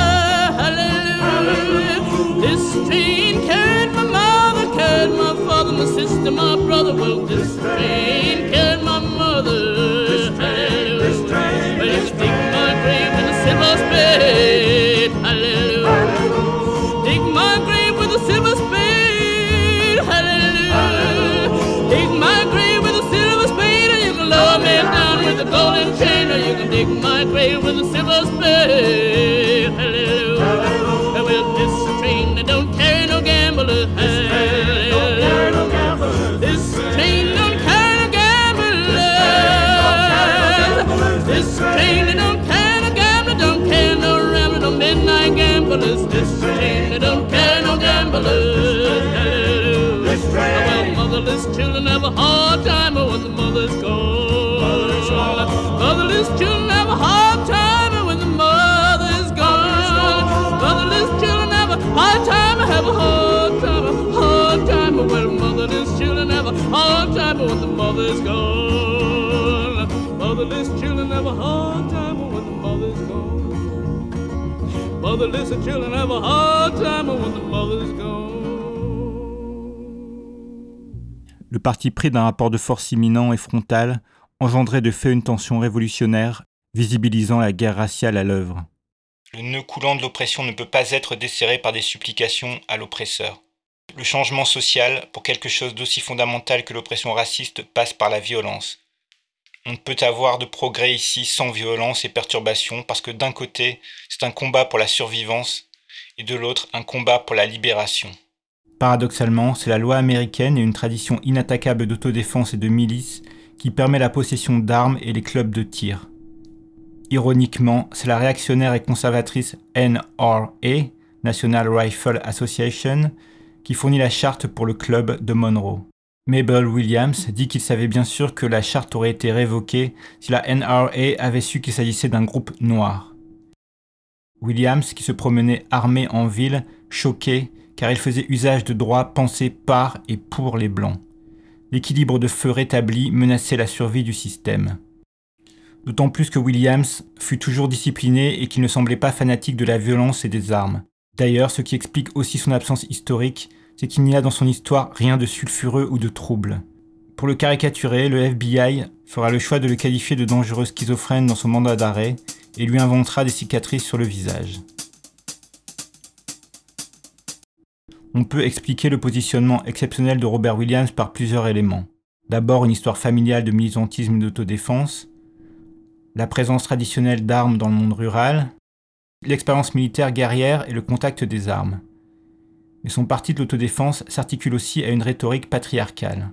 Hallelujah. This train carried my mother, carried my father, my sister, my brother. Well, this train dig my grave with a silver spade. Hallelujah. Well, this train that don't carry no gambler. Hallelujah. This train don't carry no gamblers. This train that don't carry no gambler, don't carry no rambler, no midnight gamblers. This train that don't carry no gamblers. Hallelujah. Well, motherless children have gone. Motherless children have a hard time when the mother's gone. Le parti pris d'un rapport de force imminent et frontal engendrait de fait une tension révolutionnaire, visibilisant la guerre raciale à l'œuvre. Le nœud coulant de l'oppression ne peut pas être desserré par des supplications à l'oppresseur. Le changement social, pour quelque chose d'aussi fondamental que l'oppression raciste, passe par la violence. On ne peut avoir de progrès ici sans violence et perturbation parce que d'un côté, c'est un combat pour la survivance et de l'autre, un combat pour la libération. Paradoxalement, c'est la loi américaine et une tradition inattaquable d'autodéfense et de milice qui permet la possession d'armes et les clubs de tir. Ironiquement, c'est la réactionnaire et conservatrice NRA, National Rifle Association, qui fournit la charte pour le club de Monroe. Mabel Williams dit qu'il savait bien sûr que la charte aurait été révoquée si la NRA avait su qu'il s'agissait d'un groupe noir. Williams, qui se promenait armé en ville, choqué, car il faisait usage de droits pensés par et pour les Blancs. L'équilibre de feu rétabli menaçait la survie du système. D'autant plus que Williams fut toujours discipliné et qu'il ne semblait pas fanatique de la violence et des armes. D'ailleurs, ce qui explique aussi son absence historique, c'est qu'il n'y a dans son histoire rien de sulfureux ou de trouble. Pour le caricaturer, le FBI fera le choix de le qualifier de dangereux schizophrène dans son mandat d'arrêt et lui inventera des cicatrices sur le visage. On peut expliquer le positionnement exceptionnel de Robert Williams par plusieurs éléments. D'abord une histoire familiale de militantisme et d'autodéfense, la présence traditionnelle d'armes dans le monde rural, l'expérience militaire guerrière et le contact des armes mais son parti de l'autodéfense s'articule aussi à une rhétorique patriarcale.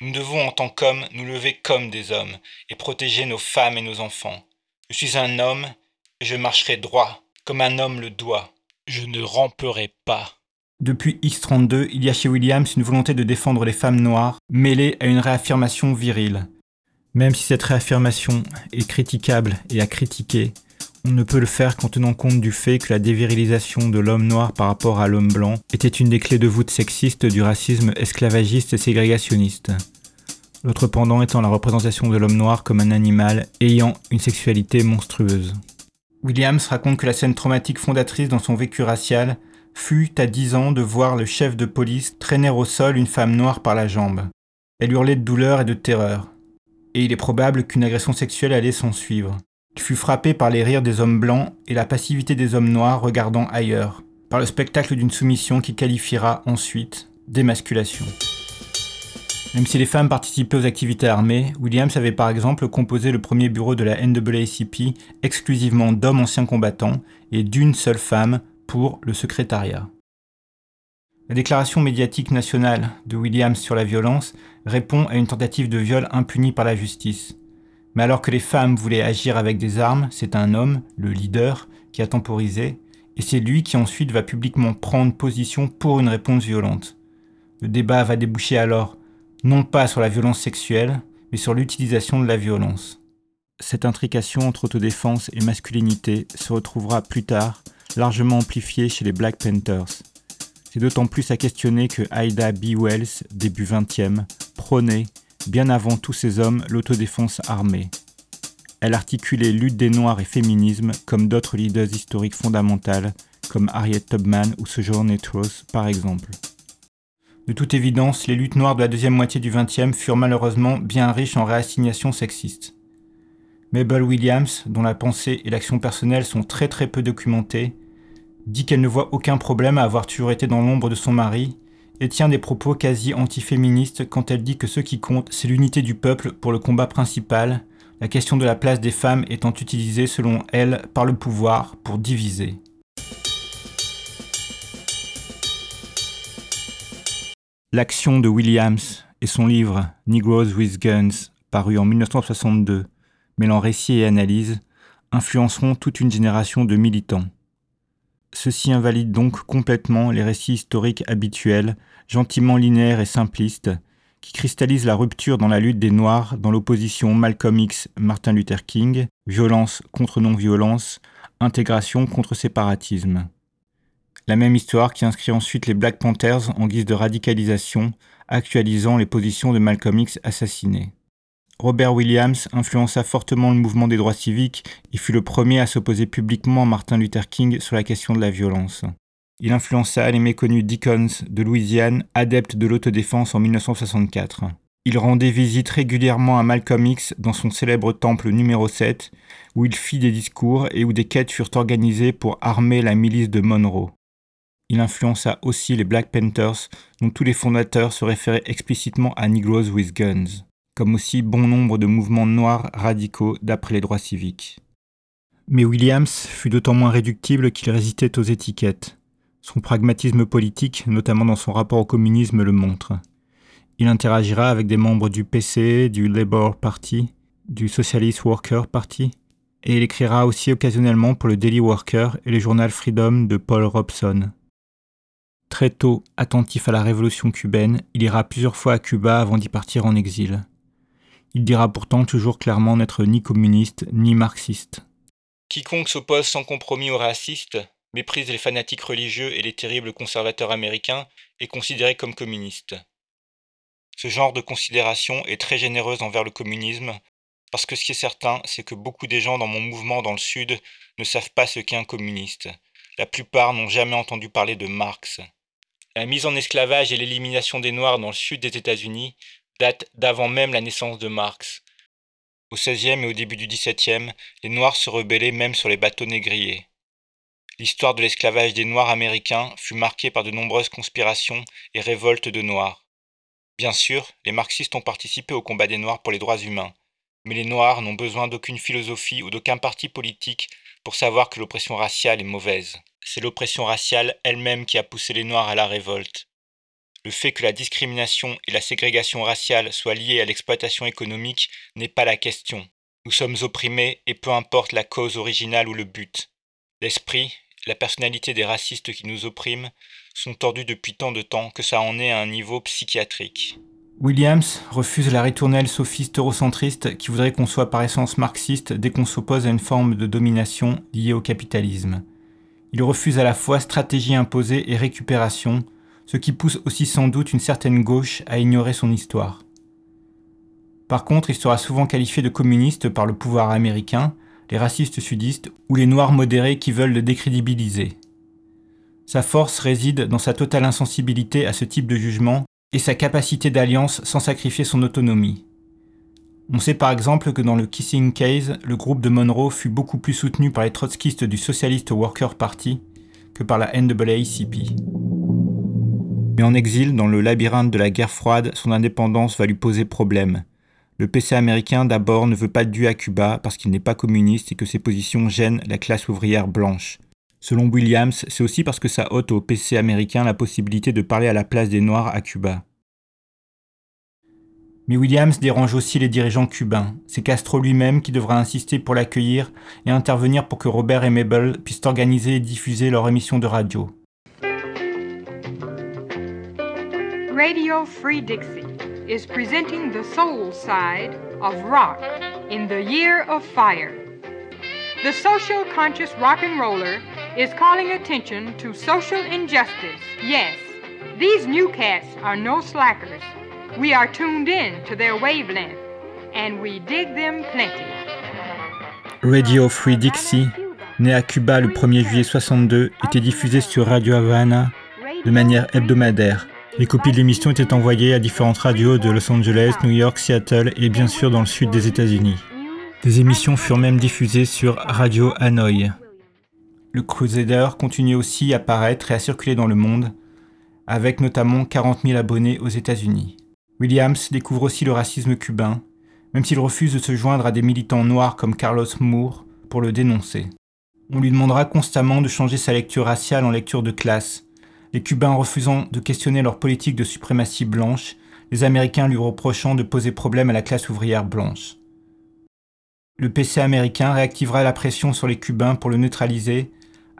Nous devons en tant qu'hommes nous lever comme des hommes et protéger nos femmes et nos enfants. Je suis un homme et je marcherai droit, comme un homme le doit. Je ne ramperai pas. Depuis X32, il y a chez Williams une volonté de défendre les femmes noires, mêlée à une réaffirmation virile. Même si cette réaffirmation est critiquable et à critiquer, on ne peut le faire qu'en tenant compte du fait que la dévirilisation de l'homme noir par rapport à l'homme blanc était une des clés de voûte sexiste du racisme esclavagiste et ségrégationniste. L'autre pendant étant la représentation de l'homme noir comme un animal ayant une sexualité monstrueuse. Williams raconte que la scène traumatique fondatrice dans son vécu racial fut à 10 ans de voir le chef de police traîner au sol une femme noire par la jambe. Elle hurlait de douleur et de terreur. Et il est probable qu'une agression sexuelle allait s'en suivre. Fut frappé par les rires des hommes blancs et la passivité des hommes noirs regardant ailleurs, par le spectacle d'une soumission qui qualifiera ensuite d'émasculation. Même si les femmes participaient aux activités armées, Williams avait par exemple composé le premier bureau de la NAACP exclusivement d'hommes anciens combattants et d'une seule femme pour le secrétariat. La déclaration médiatique nationale de Williams sur la violence répond à une tentative de viol impunie par la justice. Mais alors que les femmes voulaient agir avec des armes, c'est un homme, le leader, qui a temporisé, et c'est lui qui ensuite va publiquement prendre position pour une réponse violente. Le débat va déboucher alors non pas sur la violence sexuelle, mais sur l'utilisation de la violence. Cette intrication entre autodéfense et masculinité se retrouvera plus tard largement amplifiée chez les Black Panthers. C'est d'autant plus à questionner que Ida B. Wells, début 20e, prônait bien avant tous ces hommes, l'autodéfense armée. Elle articulait lutte des Noirs et féminisme comme d'autres leaders historiques fondamentales, comme Harriet Tubman ou Sojourner Truth par exemple. De toute évidence, les luttes noires de la deuxième moitié du XXe furent malheureusement bien riches en réassignations sexistes. Mabel Williams, dont la pensée et l'action personnelle sont très très peu documentées, dit qu'elle ne voit aucun problème à avoir toujours été dans l'ombre de son mari et tient des propos quasi antiféministes quand elle dit que ce qui compte, c'est l'unité du peuple pour le combat principal, la question de la place des femmes étant utilisée selon elle par le pouvoir pour diviser. L'action de Williams et son livre Negroes with Guns, paru en 1962, mêlant récit et analyse, influenceront toute une génération de militants. Ceci invalide donc complètement les récits historiques habituels, gentiment linéaires et simplistes, qui cristallisent la rupture dans la lutte des Noirs dans l'opposition Malcolm X Martin Luther King, violence contre non-violence, intégration contre séparatisme. La même histoire qui inscrit ensuite les Black Panthers en guise de radicalisation, actualisant les positions de Malcolm X assassiné. Robert Williams influença fortement le mouvement des droits civiques et fut le premier à s'opposer publiquement à Martin Luther King sur la question de la violence. Il influença les méconnus Dickens de Louisiane, adepte de l'autodéfense en 1964. Il rendait visite régulièrement à Malcolm X dans son célèbre temple numéro 7, où il fit des discours et où des quêtes furent organisées pour armer la milice de Monroe. il influença aussi les Black Panthers, dont tous les fondateurs se référaient explicitement à Negroes with Guns, comme aussi bon nombre de mouvements noirs radicaux d'après les droits civiques. Mais Williams fut d'autant moins réductible qu'il résistait aux étiquettes. Son pragmatisme politique, notamment dans son rapport au communisme, le montre. Il interagira avec des membres du PC, du Labour Party, du Socialist Worker Party, et il écrira aussi occasionnellement pour le Daily Worker et le journal Freedom de Paul Robson. Très tôt, attentif à la révolution cubaine, il ira plusieurs fois à Cuba avant d'y partir en exil. Il dira pourtant toujours clairement n'être ni communiste ni marxiste. Quiconque s'oppose sans compromis aux racistes, méprise les fanatiques religieux et les terribles conservateurs américains, est considéré comme communiste. Ce genre de considération est très généreuse envers le communisme, parce que ce qui est certain, c'est que beaucoup des gens dans mon mouvement dans le Sud ne savent pas ce qu'est un communiste. La plupart n'ont jamais entendu parler de Marx. La mise en esclavage et l'élimination des Noirs dans le sud des États-Unis datent d'avant même la naissance de Marx. Au XVIe et au début du XVIIe, les Noirs se rebellaient même sur les bateaux négriers. L'histoire de l'esclavage des Noirs américains fut marquée par de nombreuses conspirations et révoltes de Noirs. Bien sûr, les marxistes ont participé au combat des Noirs pour les droits humains, mais les Noirs n'ont besoin d'aucune philosophie ou d'aucun parti politique pour savoir que l'oppression raciale est mauvaise. C'est l'oppression raciale elle-même qui a poussé les Noirs à la révolte. Le fait que la discrimination et la ségrégation raciale soient liées à l'exploitation économique n'est pas la question. Nous sommes opprimés et peu importe la cause originale ou le but. L'esprit, la personnalité des racistes qui nous oppriment sont tordus depuis tant de temps que ça en est à un niveau psychiatrique. Williams refuse la ritournelle sophiste eurocentriste qui voudrait qu'on soit par essence marxiste dès qu'on s'oppose à une forme de domination liée au capitalisme. Il refuse à la fois stratégie imposée et récupération, ce qui pousse aussi sans doute une certaine gauche à ignorer son histoire. Par contre, il sera souvent qualifié de communiste par le pouvoir américain, les racistes sudistes ou les noirs modérés qui veulent le décrédibiliser. Sa force réside dans sa totale insensibilité à ce type de jugement et sa capacité d'alliance sans sacrifier son autonomie. On sait par exemple que dans le Kissing Case, le groupe de Monroe fut beaucoup plus soutenu par les trotskistes du Socialist Worker Party que par la NAACP. Mais en exil, dans le labyrinthe de la guerre froide, son indépendance va lui poser problème. Le PC américain d'abord ne veut pas de dû à Cuba parce qu'il n'est pas communiste et que ses positions gênent la classe ouvrière blanche. Selon Williams, c'est aussi parce que ça ôte au PC américain la possibilité de parler à la place des Noirs à Cuba. Mais Williams dérange aussi les dirigeants cubains. C'est Castro lui-même qui devra insister pour l'accueillir et intervenir pour que Robert et Mabel puissent organiser et diffuser leur émission de radio. Radio Free Dixie is presenting the soul side of rock in the year of fire. The social conscious rock and roller is calling attention to social injustice. Yes, these new cats are no slackers. We are tuned in to their wavelength, and we dig them plenty. Radio Free Dixie, né à Cuba le 1er juillet 62, était diffusé sur Radio Havana de manière hebdomadaire. Les copies de l'émission étaient envoyées à différentes radios de Los Angeles, New York, Seattle et bien sûr dans le sud des États-Unis. Des émissions furent même diffusées sur Radio Hanoi. Le Crusader continue aussi à paraître et à circuler dans le monde, avec notamment 40 000 abonnés aux États-Unis. Williams découvre aussi le racisme cubain, même s'il refuse de se joindre à des militants noirs comme Carlos Moore pour le dénoncer. On lui demandera constamment de changer sa lecture raciale en lecture de classe, les Cubains refusant de questionner leur politique de suprématie blanche, les Américains lui reprochant de poser problème à la classe ouvrière blanche. Le PC américain réactivera la pression sur les Cubains pour le neutraliser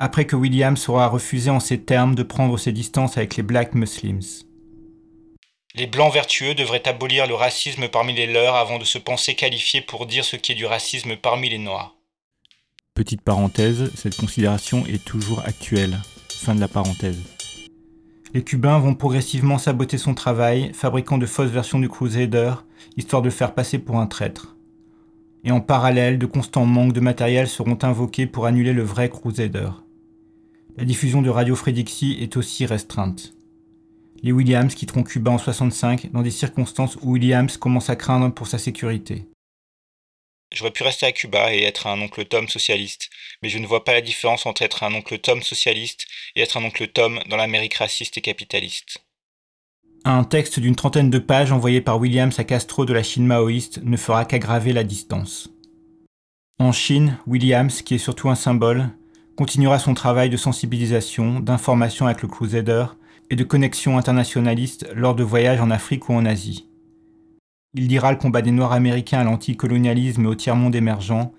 après que Williams aura refusé en ces termes de prendre ses distances avec les Black Muslims. Les Blancs vertueux devraient abolir le racisme parmi les leurs avant de se penser qualifiés pour dire ce qui est du racisme parmi les Noirs. Petite parenthèse, cette considération est toujours actuelle. Fin de la parenthèse. Les Cubains vont progressivement saboter son travail, fabriquant de fausses versions du Crusader, histoire de faire passer pour un traître. Et en parallèle, de constants manques de matériel seront invoqués pour annuler le vrai Crusader. La diffusion de Radio Fredixie est aussi restreinte. Les Williams quitteront Cuba en 65 dans des circonstances où Williams commence à craindre pour sa sécurité. J'aurais pu rester à Cuba et être un oncle Tom socialiste, mais je ne vois pas la différence entre être un oncle Tom socialiste et être un oncle Tom dans l'Amérique raciste et capitaliste. Un texte d'une trentaine de pages envoyé par Williams à Castro de la Chine maoïste ne fera qu'aggraver la distance. En Chine, Williams, qui est surtout un symbole, continuera son travail de sensibilisation, d'information avec le Crusader et de connexion internationaliste lors de voyages en Afrique ou en Asie. Il dira le combat des Noirs américains à l'anticolonialisme et au tiers-monde émergent,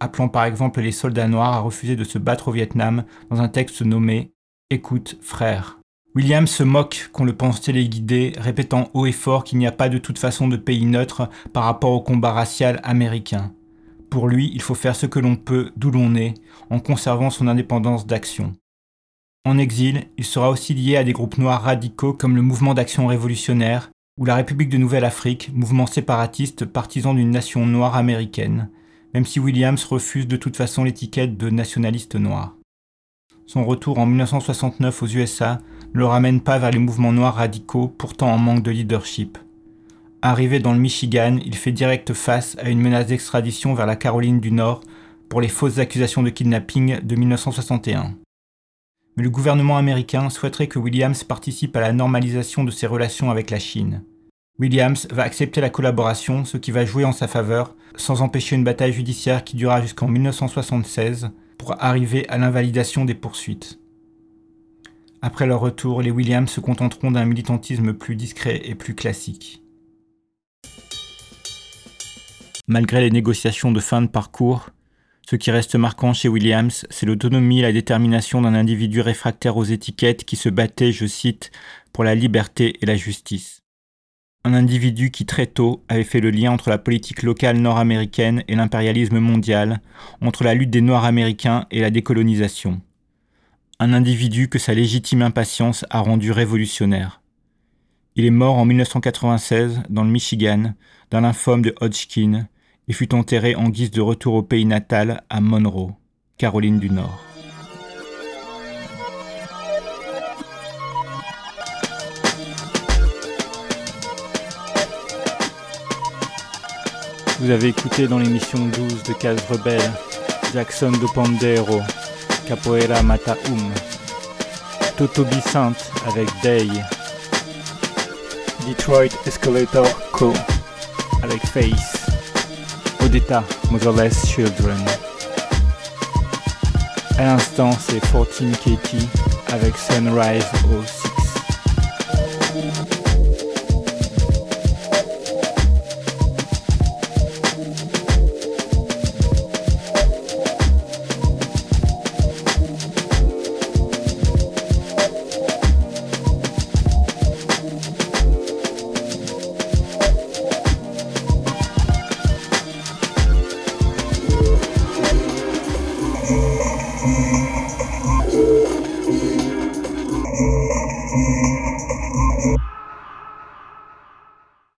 appelant par exemple les soldats noirs à refuser de se battre au Vietnam dans un texte nommé Écoute, frère. William se moque qu'on le pense téléguidé, répétant haut et fort qu'il n'y a pas de toute façon de pays neutre par rapport au combat racial américain. Pour lui, il faut faire ce que l'on peut d'où l'on est, en conservant son indépendance d'action. En exil, il sera aussi lié à des groupes noirs radicaux comme le Mouvement d'action révolutionnaire, ou la République de Nouvelle-Afrique, mouvement séparatiste partisan d'une nation noire américaine, même si Williams refuse de toute façon l'étiquette de nationaliste noir. Son retour en 1969 aux USA ne le ramène pas vers les mouvements noirs radicaux, pourtant en manque de leadership. Arrivé dans le Michigan, il fait direct face à une menace d'extradition vers la Caroline du Nord pour les fausses accusations de kidnapping de 1961 mais le gouvernement américain souhaiterait que Williams participe à la normalisation de ses relations avec la Chine. Williams va accepter la collaboration, ce qui va jouer en sa faveur, sans empêcher une bataille judiciaire qui durera jusqu'en 1976 pour arriver à l'invalidation des poursuites. Après leur retour, les Williams se contenteront d'un militantisme plus discret et plus classique. Malgré les négociations de fin de parcours, ce qui reste marquant chez Williams, c'est l'autonomie et la détermination d'un individu réfractaire aux étiquettes qui se battait, je cite, pour la liberté et la justice. Un individu qui très tôt avait fait le lien entre la politique locale nord-américaine et l'impérialisme mondial, entre la lutte des Noirs américains et la décolonisation. Un individu que sa légitime impatience a rendu révolutionnaire. Il est mort en 1996 dans le Michigan d'un lymphome de Hodgkin et fut enterré en guise de retour au pays natal à Monroe, Caroline du Nord. Vous avez écouté dans l'émission 12 de Case Rebelle Jackson de Pandero, Capoeira Mata Um, Toto Bicente avec Day, Detroit Escalator Co. avec Face. Odetta, Motherless Children. À l'instant, c'est 14 Katie avec Sunrise au